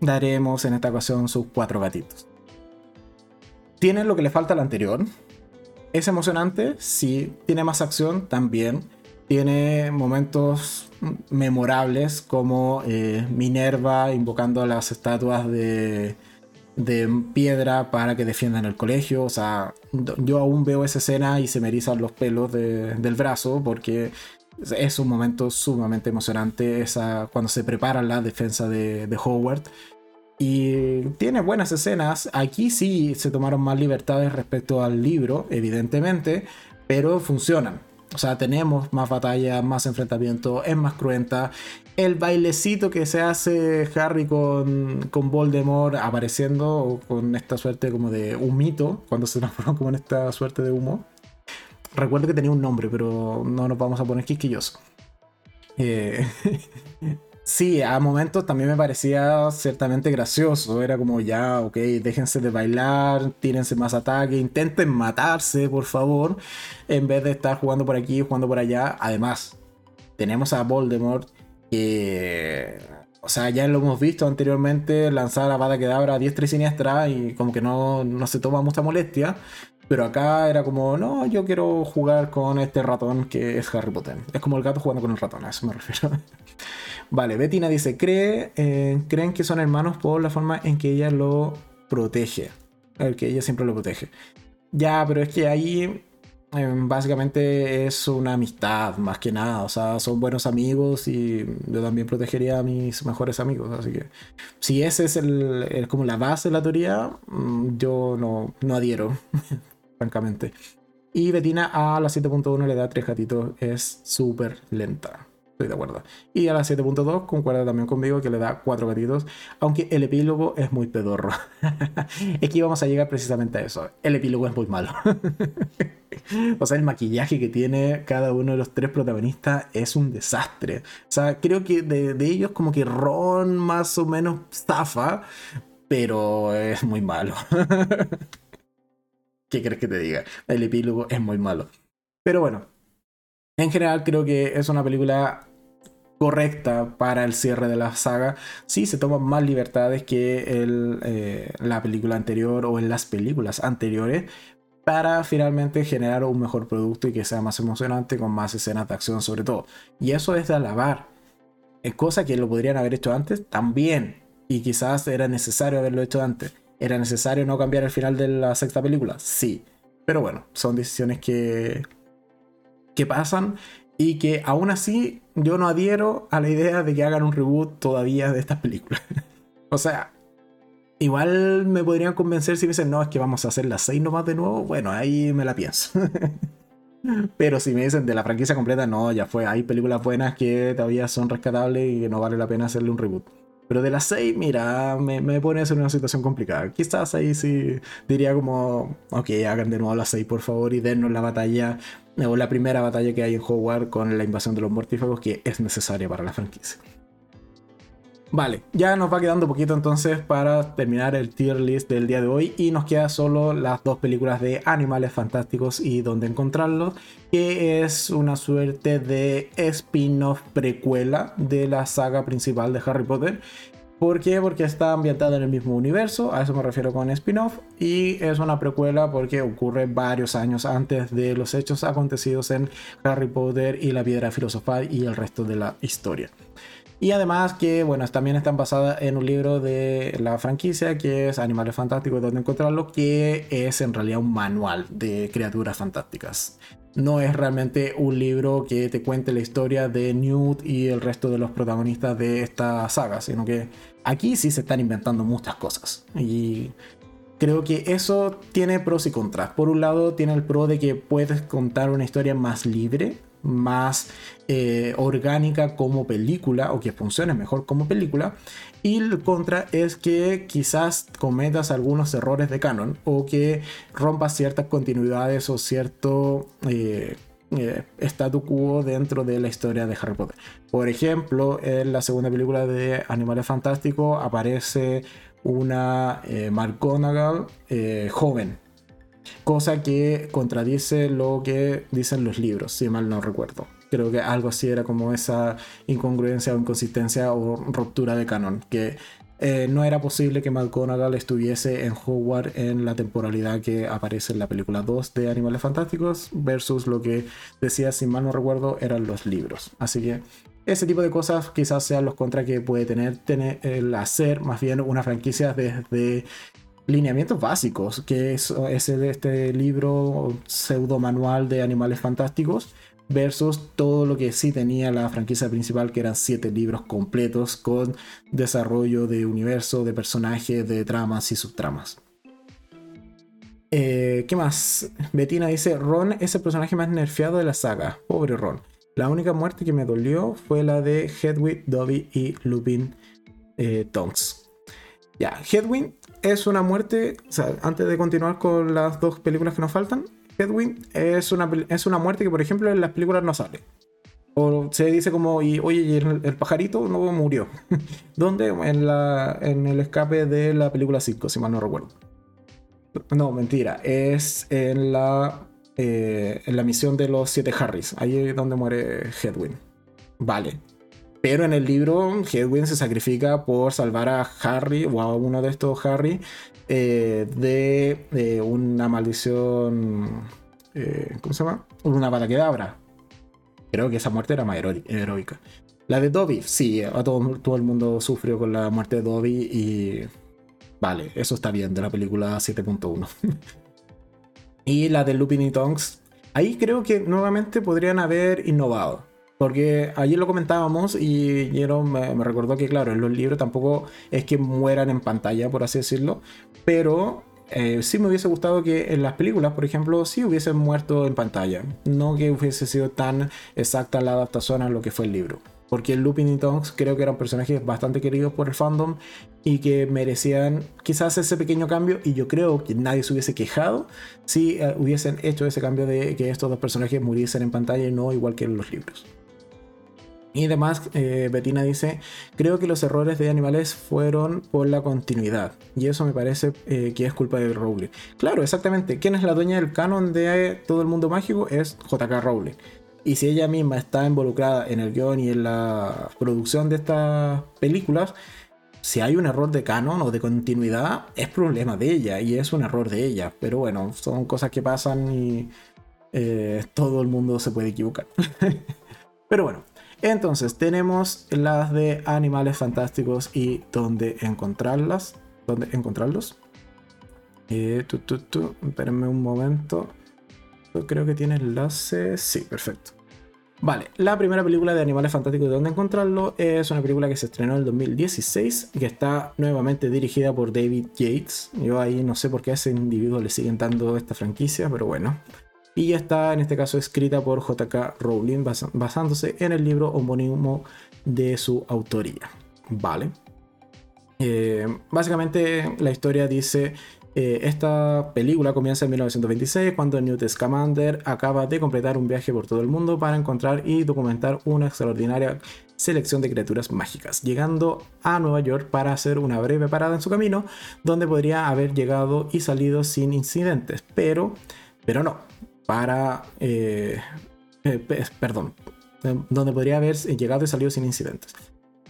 daremos en esta ocasión sus cuatro gatitos. Tiene lo que le falta al anterior. Es emocionante, sí. Tiene más acción también. Tiene momentos memorables como eh, Minerva invocando a las estatuas de, de piedra para que defiendan el colegio. O sea, yo aún veo esa escena y se me erizan los pelos del brazo porque es un momento sumamente emocionante esa, cuando se prepara la defensa de, de Howard. Y tiene buenas escenas. Aquí sí se tomaron más libertades respecto al libro, evidentemente, pero funcionan. O sea, tenemos más batallas, más enfrentamientos, es más cruenta. El bailecito que se hace Harry con, con Voldemort apareciendo con esta suerte como de humito, cuando se transforma como en esta suerte de humo. Recuerdo que tenía un nombre, pero no nos vamos a poner quisquilloso. Eh, sí, a momentos también me parecía ciertamente gracioso. Era como ya, ok, déjense de bailar, tírense más ataque, intenten matarse, por favor, en vez de estar jugando por aquí, jugando por allá. Además, tenemos a Voldemort que... O sea, ya lo hemos visto anteriormente lanzar a Bada Kedavra a diestra y siniestra y como que no, no se toma mucha molestia. Pero acá era como, no, yo quiero jugar con este ratón que es Harry Potter. Es como el gato jugando con el ratón, a eso me refiero. vale, Bettina dice, ¿cree, eh, creen que son hermanos por la forma en que ella lo protege. El que ella siempre lo protege. Ya, pero es que ahí em, básicamente es una amistad más que nada. O sea, son buenos amigos y yo también protegería a mis mejores amigos. Así que si ese es el, como la base de la teoría, mm, yo no, no adhiero. francamente. Y Betina a la 7.1 le da tres gatitos, es súper lenta. Estoy de acuerdo. Y a la 7.2 concuerda también conmigo que le da cuatro gatitos, aunque el epílogo es muy pedorro. Aquí vamos a llegar precisamente a eso. El epílogo es muy malo. o sea, el maquillaje que tiene cada uno de los tres protagonistas es un desastre. O sea, creo que de, de ellos como que Ron más o menos zafa, pero es muy malo. ¿Qué crees que te diga? El epílogo es muy malo. Pero bueno, en general creo que es una película correcta para el cierre de la saga. Sí, se toman más libertades que el, eh, la película anterior o en las películas anteriores para finalmente generar un mejor producto y que sea más emocionante con más escenas de acción sobre todo. Y eso es de alabar. Es cosa que lo podrían haber hecho antes también. Y quizás era necesario haberlo hecho antes. ¿Era necesario no cambiar el final de la sexta película? Sí. Pero bueno, son decisiones que, que pasan y que aún así yo no adhiero a la idea de que hagan un reboot todavía de estas películas. o sea, igual me podrían convencer si me dicen, no, es que vamos a hacer las seis nomás de nuevo. Bueno, ahí me la pienso. Pero si me dicen de la franquicia completa, no, ya fue. Hay películas buenas que todavía son rescatables y que no vale la pena hacerle un reboot. Pero de las 6, mira, me, me pone en una situación complicada. Quizás ahí sí diría como, ok, hagan de nuevo las 6 por favor y dennos la batalla, o la primera batalla que hay en Hogwarts con la invasión de los mortífagos que es necesaria para la franquicia. Vale, ya nos va quedando poquito entonces para terminar el tier list del día de hoy y nos queda solo las dos películas de Animales Fantásticos y Dónde Encontrarlos, que es una suerte de spin-off precuela de la saga principal de Harry Potter. ¿Por qué? Porque está ambientada en el mismo universo, a eso me refiero con spin-off, y es una precuela porque ocurre varios años antes de los hechos acontecidos en Harry Potter y la Piedra Filosofal y el resto de la historia. Y además que, bueno, también están basadas en un libro de la franquicia que es Animales Fantásticos, donde encontrarlo, que es en realidad un manual de criaturas fantásticas. No es realmente un libro que te cuente la historia de Newt y el resto de los protagonistas de esta saga, sino que aquí sí se están inventando muchas cosas. Y creo que eso tiene pros y contras. Por un lado, tiene el pro de que puedes contar una historia más libre, más eh, orgánica como película o que funcione mejor como película. Y el contra es que quizás cometas algunos errores de canon o que rompas ciertas continuidades o cierto eh, eh, quo dentro de la historia de Harry Potter. Por ejemplo, en la segunda película de Animales Fantásticos aparece una McGonagall joven cosa que contradice lo que dicen los libros, si mal no recuerdo. Creo que algo así era como esa incongruencia o inconsistencia o ruptura de canon, que eh, no era posible que McGonagall estuviese en Hogwarts en la temporalidad que aparece en la película 2 de Animales Fantásticos versus lo que decía, si mal no recuerdo, eran los libros. Así que ese tipo de cosas quizás sean los contras que puede tener, tener el hacer más bien una franquicia desde lineamientos básicos, que es ese de este libro pseudo manual de animales fantásticos, versus todo lo que sí tenía la franquicia principal, que eran siete libros completos con desarrollo de universo, de personajes, de tramas y subtramas. Eh, ¿Qué más? Bettina dice, Ron es el personaje más nerfeado de la saga. Pobre Ron. La única muerte que me dolió fue la de Hedwig, Dobby y Lupin eh, Tonks. Ya, Hedwig es una muerte, o sea, antes de continuar con las dos películas que nos faltan, Hedwig es una, es una muerte que, por ejemplo, en las películas no sale. O se dice como, y, oye, el, pajarito no murió. ¿Dónde? En, la, en el escape de la película 5, si mal no recuerdo. No, mentira. Es en la, eh, en la misión de los siete Harrys. Ahí es donde muere Hedwig. Vale. Pero en el libro, Hedwig se sacrifica por salvar a Harry o a uno de estos Harry eh, de, una maldición. Eh, ¿Cómo se llama? Una bala que abra. Creo que esa muerte era más heroica. La de Dobby, sí, a todo, todo el mundo sufrió con la muerte de Dobby y. Vale, eso está bien de la película 7.1. y la de Lupin y Tonks, ahí creo que nuevamente podrían haber innovado porque ayer lo comentábamos y Jero me, recordó que, claro, en los libros tampoco es que mueran en pantalla, por así decirlo, pero eh, sí me hubiese gustado que en las películas, por ejemplo, sí hubiesen muerto en pantalla. No que hubiese sido tan exacta la adaptación a lo que fue el libro. Porque Lupin y Tonks creo que eran personajes bastante queridos por el fandom y que merecían quizás ese pequeño cambio. Y yo creo que nadie se hubiese quejado si eh, hubiesen hecho ese cambio de que estos dos personajes muriesen en pantalla y no igual que en los libros. Y además, eh, Bettina dice, creo que los errores de animales fueron por la continuidad. Y eso me parece eh, que es culpa de Rowling. Claro, exactamente. ¿Quién es la dueña del canon de todo el mundo mágico? Es JK Rowling. Y si ella misma está involucrada en el guion y en la producción de estas películas, si hay un error de canon o de continuidad, es problema de ella y es un error de ella. Pero bueno, son cosas que pasan y eh, todo el mundo se puede equivocar. Pero bueno, entonces, tenemos las de animales fantásticos y dónde encontrarlas. ¿Dónde encontrarlos? Eh, Espérenme un momento. Yo creo que tiene enlace. Sí, perfecto. Vale, la primera película de Animales Fantásticos de dónde encontrarlo es una película que se estrenó en el 2016 que está nuevamente dirigida por David Yates. Yo ahí no sé por qué a ese individuo le siguen dando esta franquicia, pero bueno y está en este caso escrita por JK Rowling basándose en el libro homónimo de su autoría. Vale. Eh, básicamente la historia dice, eh, esta película comienza en 1926 cuando Newt Scamander acaba de completar un viaje por todo el mundo para encontrar y documentar una extraordinaria selección de criaturas mágicas, llegando a Nueva York para hacer una breve parada en su camino, donde podría haber llegado y salido sin incidentes, pero, pero no, para, eh, eh, perdón, donde podría haber llegado y salido sin incidentes.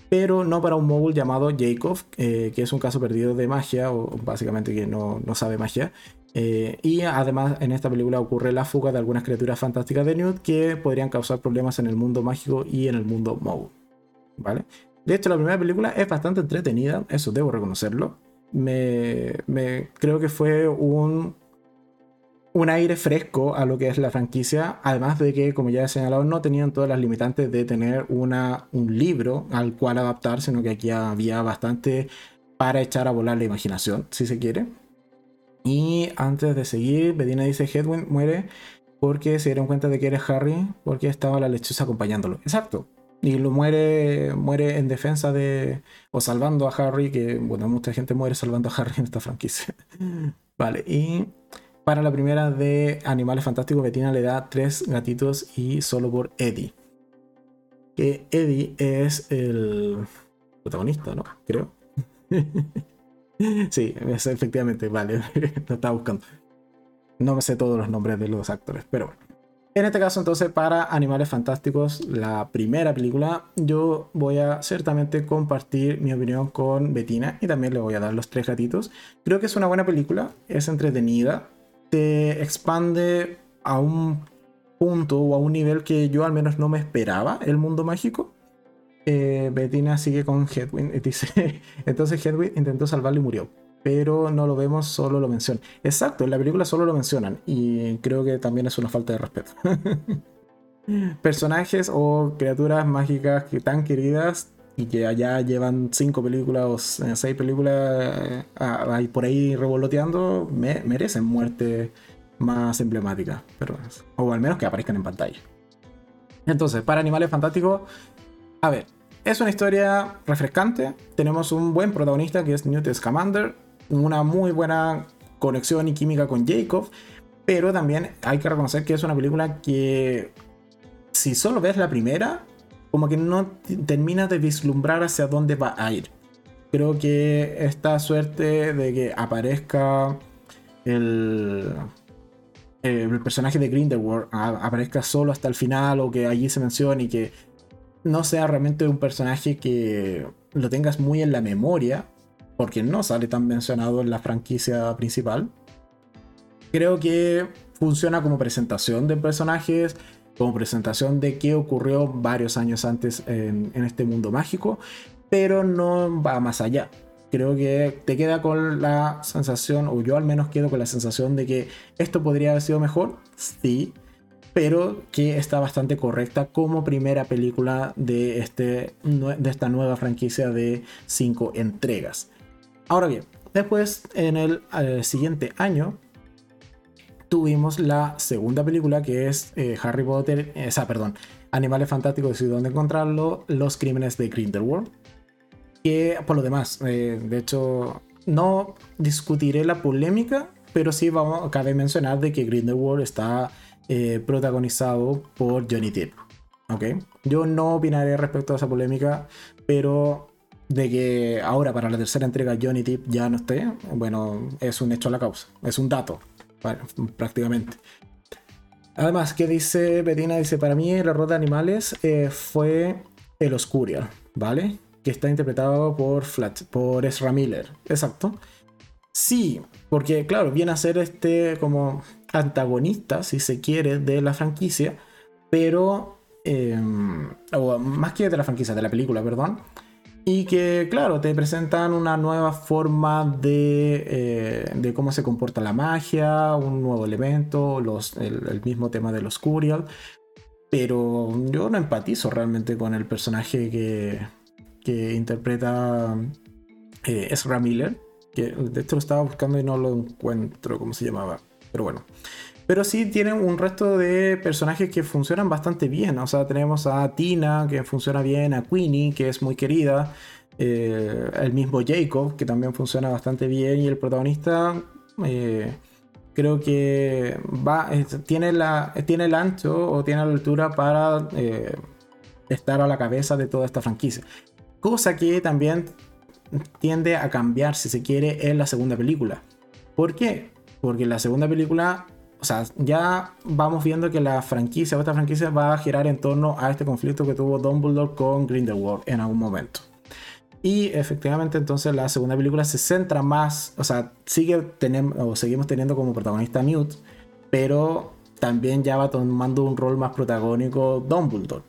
Pero no para un móvil llamado Jacob, eh, que es un caso perdido de magia, o básicamente que no, sabe magia. y además en esta película ocurre la fuga de algunas criaturas fantásticas de Newt que podrían causar problemas en el mundo mágico y en el mundo móvil. ¿Vale? De hecho, la primera película es bastante entretenida, eso debo reconocerlo. Me, me creo que fue un, un aire fresco a lo que es la franquicia, además de que, como ya he señalado, no tenían todas las limitantes de tener una, un libro al cual adaptar, sino que aquí había bastante para echar a volar la imaginación, si se quiere. Y antes de seguir, Bedina dice, Hedwig muere porque se dieron cuenta de que eres Harry porque estaba la lechuza acompañándolo. Exacto. Y lo muere, muere en defensa de. o salvando a Harry, que bueno, mucha gente muere salvando a Harry en esta franquicia. vale, y para la primera de Animales Fantásticos, Bettina le da tres gatitos y solo por Eddie. Que Eddie es el protagonista, ¿no? Creo. sí, efectivamente, vale, lo estaba buscando. No me sé todos los nombres de los actores, pero bueno. En este caso, entonces, para Animales Fantásticos, la primera película, yo voy a ciertamente compartir mi opinión con Bettina y también le voy a dar los tres gatitos. Creo que es una buena película, es entretenida, te expande a un punto o a un nivel que yo al menos no me esperaba el mundo mágico. Eh, Bettina sigue con Hedwig. Dice, entonces Hedwig intentó salvarlo y murió pero no lo vemos, solo lo mencionan. Exacto, en la película solo lo mencionan y creo que también es una falta de respeto. Personajes o criaturas mágicas que tan queridas y que allá llevan cinco películas o seis películas eh, por ahí revoloteando, merecen muerte más emblemática, pero, o al menos que aparezcan en pantalla. Entonces, para Animales Fantásticos, a ver, es una historia refrescante. Tenemos un buen protagonista que es Newt Scamander, una muy buena conexión y química con Jacob, pero también hay que reconocer que es una película que si solo ves la primera, como que no terminas de vislumbrar hacia dónde va a ir. Creo que esta suerte de que aparezca el, el personaje de Grindelwald aparezca solo hasta el final o que allí se mencione y que no sea realmente un personaje que lo tengas muy en la memoria, porque no sale tan mencionado en la franquicia principal. Creo que funciona como presentación de personajes, como presentación de qué ocurrió varios años antes en, este mundo mágico, pero no va más allá. Creo que te queda con la sensación, o yo al menos quedo con la sensación de que esto podría haber sido mejor, sí, pero que está bastante correcta como primera película de, este, de esta nueva franquicia de cinco entregas. Ahora bien, después en el eh, siguiente año tuvimos la segunda película que es eh, Harry Potter, eh, esa, perdón, Animales Fantásticos y dónde encontrarlo, Los Crímenes de Grindelwald. Que por lo demás, de hecho, no discutiré la polémica, pero sí vamos, cabe mencionar de que Grindelwald está protagonizado por Johnny Depp. ¿ok? Yo no opinaré respecto a esa polémica, pero de que ahora para la tercera entrega Johnny Depp ya no esté, bueno, es un hecho a la causa, es un dato, prácticamente. Además, ¿qué dice Bettina? Dice, para mí el error de animales eh, fue el Oscurial, ¿vale? Que está interpretado por, Flat, por Ezra Miller, exacto. Sí, porque claro, viene a ser este como antagonista, si se quiere, de la franquicia, pero... Em, o más que de la franquicia, de la película, perdón y que, claro, te presentan una nueva forma de, eh, de cómo se comporta la magia, un nuevo elemento, el, mismo tema de los Curial. Pero yo no empatizo realmente con el personaje que, que interpreta eh, Ezra Miller. Que de hecho lo estaba buscando y no lo encuentro, cómo se llamaba. Pero bueno. Pero sí tienen un resto de personajes que funcionan bastante bien. O sea, tenemos a Tina, que funciona bien, a Queenie, que es muy querida. Eh, el mismo Jacob, que también funciona bastante bien. Y el protagonista, eh, creo que va, tiene, la, tiene el ancho o tiene la altura para eh, estar a la cabeza de toda esta franquicia. Cosa que también tiende a cambiar, si se quiere, en la segunda película. ¿Por qué? Porque en la segunda película o sea, ya vamos viendo que la franquicia esta franquicia va a girar en torno a este conflicto que tuvo Dumbledore con Grindelwald en algún momento. Y efectivamente entonces la segunda película se centra más, o sea, sigue tenemos, o seguimos teniendo como protagonista Newt, pero también ya va tomando un rol más protagónico Dumbledore.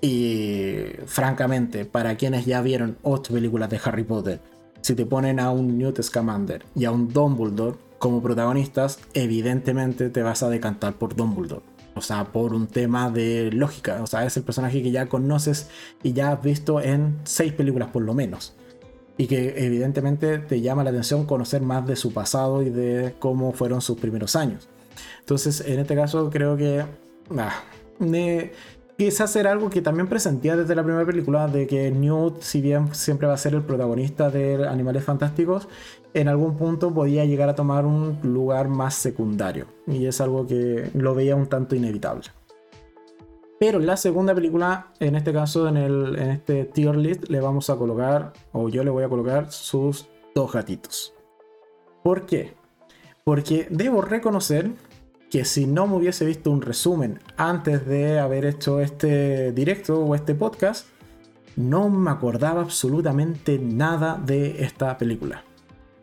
Y francamente, para quienes ya vieron ocho películas de Harry Potter, si te ponen a un Newt Scamander y a un Dumbledore como protagonistas, evidentemente te vas a decantar por Dumbledore. O sea, por un tema de lógica. O sea, es el personaje que ya conoces y ya has visto en seis películas por lo menos. Y que evidentemente te llama la atención conocer más de su pasado y de cómo fueron sus primeros años. Entonces, en este caso creo que... Ah, quizás era algo que también presentía desde la primera película, de que Newt, si bien siempre va a ser el protagonista de Animales Fantásticos, en algún punto podía llegar a tomar un lugar más secundario. Y es algo que lo veía un tanto inevitable. Pero la segunda película, en este caso, en, el, en este tier list, le vamos a colocar, o yo le voy a colocar sus dos gatitos. ¿Por qué? Porque debo reconocer que si no me hubiese visto un resumen antes de haber hecho este directo o este podcast, no me acordaba absolutamente nada de esta película.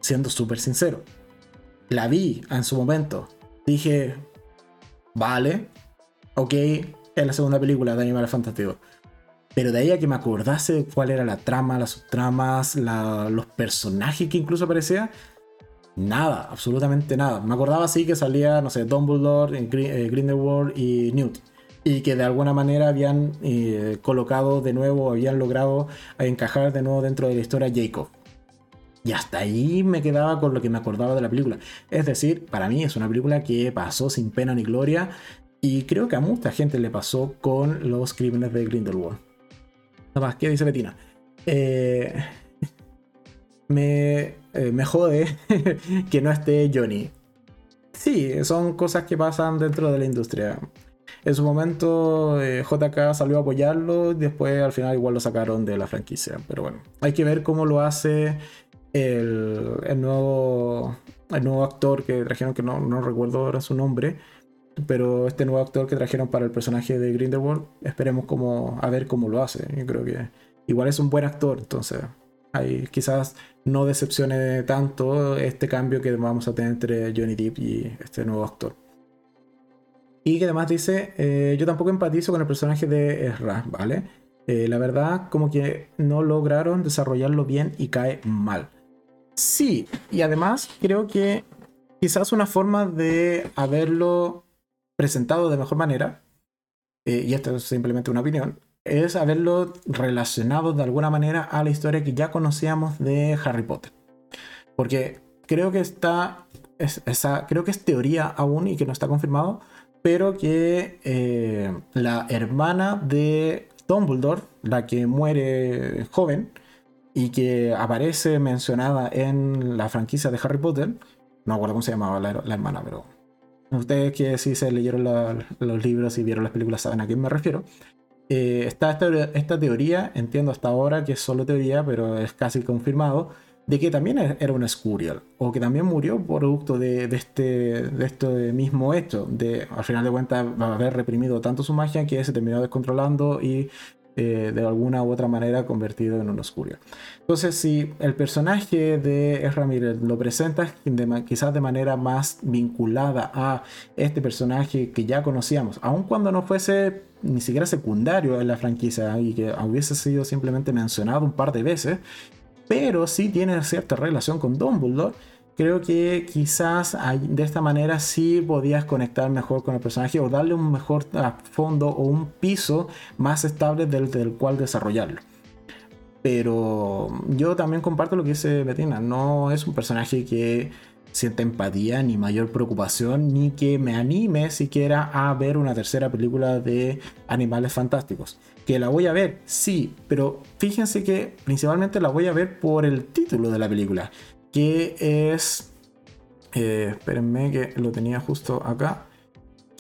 Siendo súper sincero. La vi en su momento. Dije, vale, ok, es la segunda película de Animales Fantásticos. Pero de ahí a que me acordase cuál era la trama, las subtramas, los personajes que incluso aparecía, Nada, absolutamente nada. Me acordaba así que salía, no sé, Dumbledore, eh, Grindelwald y Newt. Y que de alguna manera habían eh, colocado de nuevo, habían logrado encajar de nuevo dentro de la historia Jacob. Y hasta ahí me quedaba con lo que me acordaba de la película. Es decir, para mí es una película que pasó sin pena ni gloria. Y creo que a mucha gente le pasó con los crímenes de Grindelwald. Nada más, ¿qué dice Bettina? Eh, me eh, me jode que no esté Johnny. Sí, son cosas que pasan dentro de la industria. En su momento eh, JK salió a apoyarlo, después al final igual lo sacaron de la franquicia. Pero bueno, hay que ver cómo lo hace el, nuevo, actor que trajeron, que no, recuerdo ahora su nombre, pero este nuevo actor que trajeron para el personaje de Grindelwald, esperemos cómo, a ver cómo lo hace. Yo creo que igual es un buen actor, entonces quizás no decepcione tanto este cambio que vamos a tener entre Johnny Depp y este nuevo actor. Y que además dice, eh, yo tampoco empatizo con el personaje de Ezra, ¿vale? Eh, la verdad, como que no lograron desarrollarlo bien y cae mal. Sí, y además creo que quizás una forma de haberlo presentado de mejor manera, eh, y esto es simplemente una opinión, es haberlo relacionado de alguna manera a la historia que ya conocíamos de Harry Potter. Porque creo que está, esa, creo que es teoría aún y que no está confirmado, pero que eh, la hermana de Dumbledore, la que muere joven y que aparece mencionada en la franquicia de Harry Potter, no recuerdo cómo se llamaba la, hermana, pero ustedes que sí se leyeron los libros y vieron las películas saben a quién me refiero. Eh, está esta, teoría, entiendo hasta ahora que es solo teoría, pero es casi confirmado, de que también era un Scurial, o que también murió producto de, este, de este mismo hecho, de al final de cuentas haber reprimido tanto su magia que se terminó descontrolando y eh, de alguna u otra manera convertido en un oscuro. Entonces, si el personaje de Ezra Miller lo presentas quizás de manera más vinculada a este personaje que ya conocíamos, aun cuando no fuese ni siquiera secundario en la franquicia y que hubiese sido simplemente mencionado un par de veces, pero sí tiene cierta relación con Dumbledore creo que quizás de esta manera sí podías conectar mejor con el personaje o darle un mejor fondo o un piso más estable del, cual desarrollarlo. Pero yo también comparto lo que dice Bettina, no es un personaje que sienta empatía ni mayor preocupación ni que me anime siquiera a ver una tercera película de Animales Fantásticos. Que la voy a ver, sí, pero fíjense que principalmente la voy a ver por el título de la película que es... Eh, espérenme que lo tenía justo acá.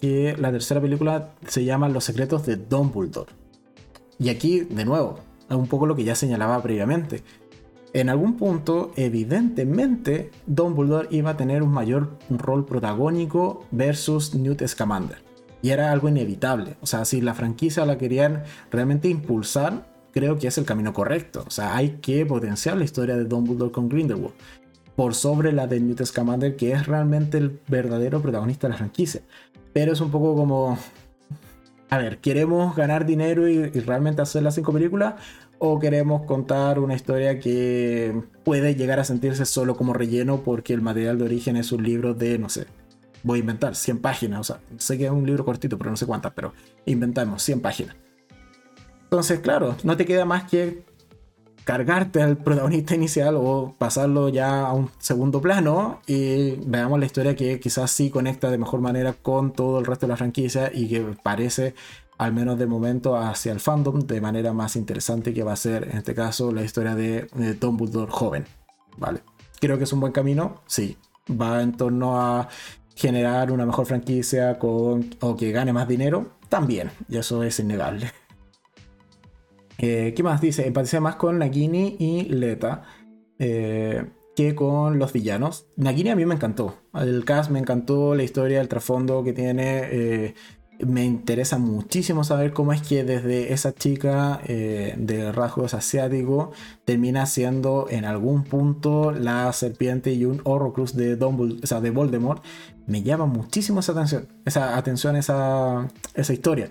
Que la tercera película se llama Los secretos de Dumbledore. Y aquí, de nuevo, es un poco lo que ya señalaba previamente. En algún punto, evidentemente, Dumbledore iba a tener un mayor rol protagónico versus Newt Scamander. Y era algo inevitable. O sea, si la franquicia la querían realmente impulsar, creo que es el camino correcto. O sea, hay que potenciar la historia de Dumbledore con Grindelwald por sobre la de Newt Scamander, que es realmente el verdadero protagonista de la franquicia. Pero es un poco como. a ver, ¿queremos ganar dinero y, realmente hacer las cinco películas? ¿O queremos contar una historia que puede llegar a sentirse solo como relleno porque el material de origen es un libro de, no sé, voy a inventar 100 páginas, o sea, sé que es un libro cortito, pero no sé cuántas, pero inventamos 100 páginas. Entonces, claro, no te queda más que cargarte al protagonista inicial o pasarlo ya a un segundo plano y veamos la historia que quizás sí conecta de mejor manera con todo el resto de la franquicia y que parece al menos de momento hacia el fandom de manera más interesante que va a ser en este caso la historia de, de Dumbledore joven, ¿vale? Creo que es un buen camino, sí, va en torno a generar una mejor franquicia con, o que gane más dinero, también, y eso es innegable. Eh, ¿Qué más dice? Empaticé más con Nagini y Leta eh, que con los villanos. Nagini a mí me encantó. El cast me encantó, la historia, el trasfondo que tiene. Eh, me interesa muchísimo saber cómo es que desde esa chica de rasgos asiáticos termina siendo en algún punto la serpiente y un Horrocrux de, de Voldemort. Me llama muchísimo esa atención, esa atención, esa, esa historia.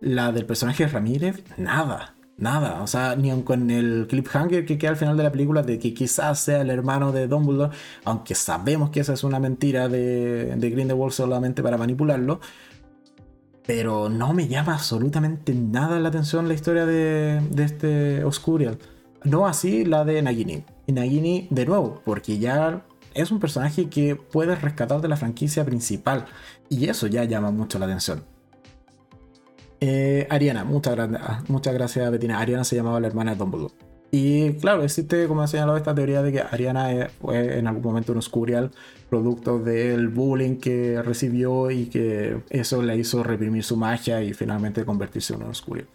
La del personaje Ramírez, nada Nada, o sea, ni aun con el cliffhanger que queda al final de la película de que quizás sea el hermano de Dumbledore, aunque sabemos que esa es una mentira de, de Grindelwald solamente para manipularlo, pero no me llama absolutamente nada la atención la historia de, de este Oscurial. No así la de Nagini. Y Nagini, de nuevo, porque ya es un personaje que puede rescatar de la franquicia principal, y eso ya llama mucho la atención. Eh, Ariana, muchas, ah, muchas gracias Bettina. Ariana se llamaba la hermana de Dumbledore. Y claro, existe, como ha señalado, esta teoría de que Ariana fue en algún momento un Oscurial, producto del bullying que recibió y que eso le hizo reprimir su magia y finalmente convertirse en un Oscurial.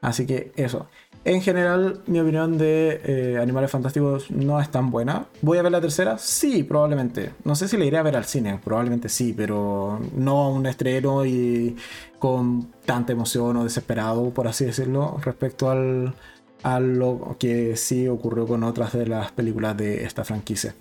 Así que eso. En general, mi opinión de eh, Animales Fantásticos no es tan buena. ¿Voy a ver la tercera? Sí, probablemente. No sé si la iré a ver al cine, probablemente sí, pero no a un estreno y con tanta emoción o desesperado, por así decirlo, respecto al, a lo que sí ocurrió con otras de las películas de esta franquicia.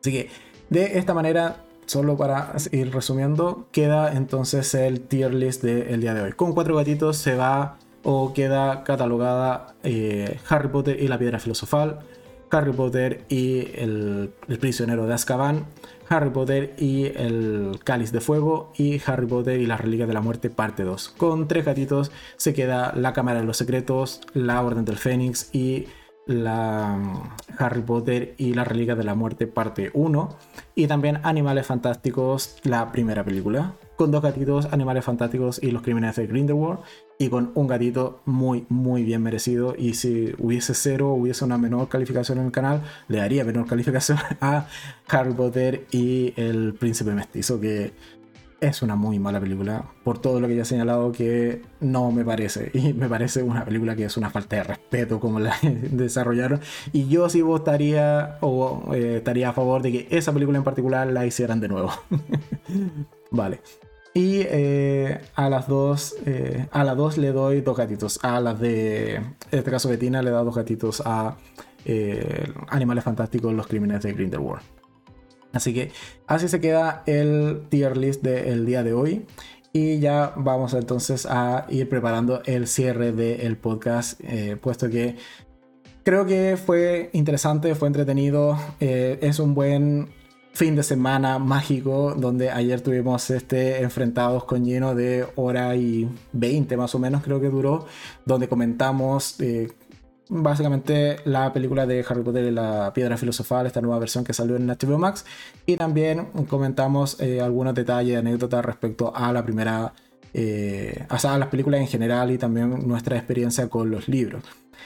Así que, de esta manera, solo para ir resumiendo, queda entonces el tier list del día de hoy. Con cuatro gatitos se va o queda catalogada eh, Harry Potter y la piedra filosofal, Harry Potter y el, prisionero de Azkaban, Harry Potter y el cáliz de fuego y Harry Potter y las reliquias de la muerte parte 2. Con tres gatitos se queda la cámara de los secretos, la orden del fénix y la mm, Harry Potter y las reliquias de la muerte parte 1 y también Animales Fantásticos la primera película con dos gatitos, Animales Fantásticos y Los Crímenes de Grindelwald, y con un gatito muy, muy bien merecido. Y si hubiese cero, hubiese una menor calificación en el canal, le daría menor calificación a Harry Potter y El Príncipe Mestizo, que es una muy mala película, por todo lo que ya he señalado que no me parece. Y me parece una película que es una falta de respeto como la desarrollaron. Y yo sí votaría o eh, estaría a favor de que esa película en particular la hicieran de nuevo. Vale. Y eh, a las dos, eh, a las dos le doy dos gatitos. A las de, en este caso Betina le da dos gatitos a eh, Animales Fantásticos, los crímenes de Grindelwald. Así que así se queda el tier list del día de hoy. Y ya vamos entonces a ir preparando el cierre del podcast, puesto que creo que fue interesante, fue entretenido, es un buen fin de semana mágico donde ayer tuvimos este enfrentados con lleno de hora y 20 más o menos creo que duró, donde comentamos eh, básicamente la película de Harry Potter y la Piedra Filosofal, esta nueva versión que salió en HBO Max, y también comentamos eh, algunos detalles, anécdotas respecto a la primera, eh, a las películas en general y también nuestra experiencia con los libros.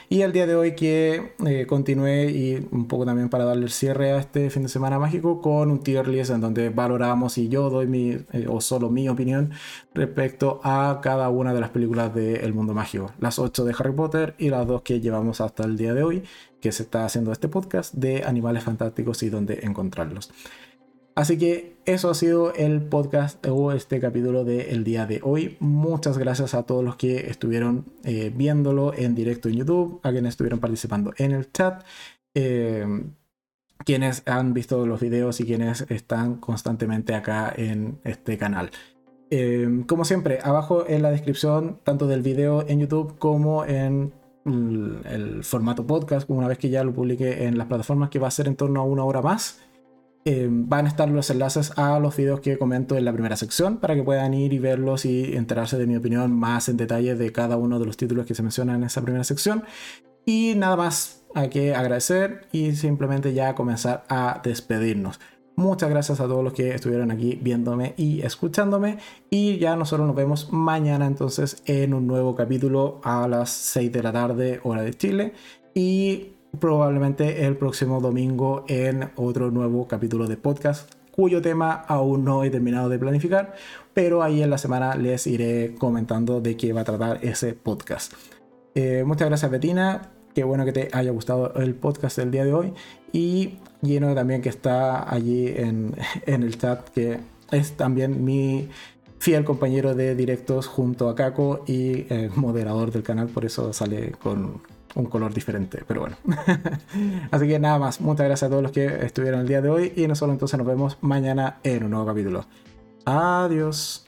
Y el día de hoy que eh, continué y un poco también para darle el cierre a este fin de semana mágico con un tier list en donde valoramos y yo doy mi eh, o solo mi opinión respecto a cada una de las películas del mundo mágico. Las 8 de Harry Potter y las dos que llevamos hasta el día de hoy que se está haciendo este podcast de animales fantásticos y dónde encontrarlos. Así que eso ha sido el podcast o este capítulo del día de hoy. Muchas gracias a todos los que estuvieron eh, viéndolo en directo en YouTube, a quienes estuvieron participando en el chat, em, quienes han visto los videos y quienes están constantemente acá en este canal. Em, como siempre, abajo en la descripción, tanto del video en YouTube como en el, formato podcast, una vez que ya lo publique en las plataformas, que va a ser en torno a una hora más, em, van a estar los enlaces a los videos que comento en la primera sección para que puedan ir y verlos y enterarse de mi opinión más en detalle de cada uno de los títulos que se mencionan en esa primera sección. Y nada más hay que agradecer y simplemente ya comenzar a despedirnos. Muchas gracias a todos los que estuvieron aquí viéndome y escuchándome. Y ya nosotros nos vemos mañana entonces en un nuevo capítulo a las 6 de la tarde, hora de Chile. Y probablemente el próximo domingo en otro nuevo capítulo de podcast cuyo tema aún no he terminado de planificar, pero ahí en la semana les iré comentando de qué va a tratar ese podcast. Eh, muchas gracias Betina, qué bueno que te haya gustado el podcast del día de hoy y lleno también que está allí en, el chat, que es también mi fiel compañero de directos junto a Kako y eh, moderador del canal, por eso sale con un color diferente, pero bueno. Así que nada más, muchas gracias a todos los que estuvieron el día de hoy y nosotros entonces nos vemos mañana en un nuevo capítulo. Adiós.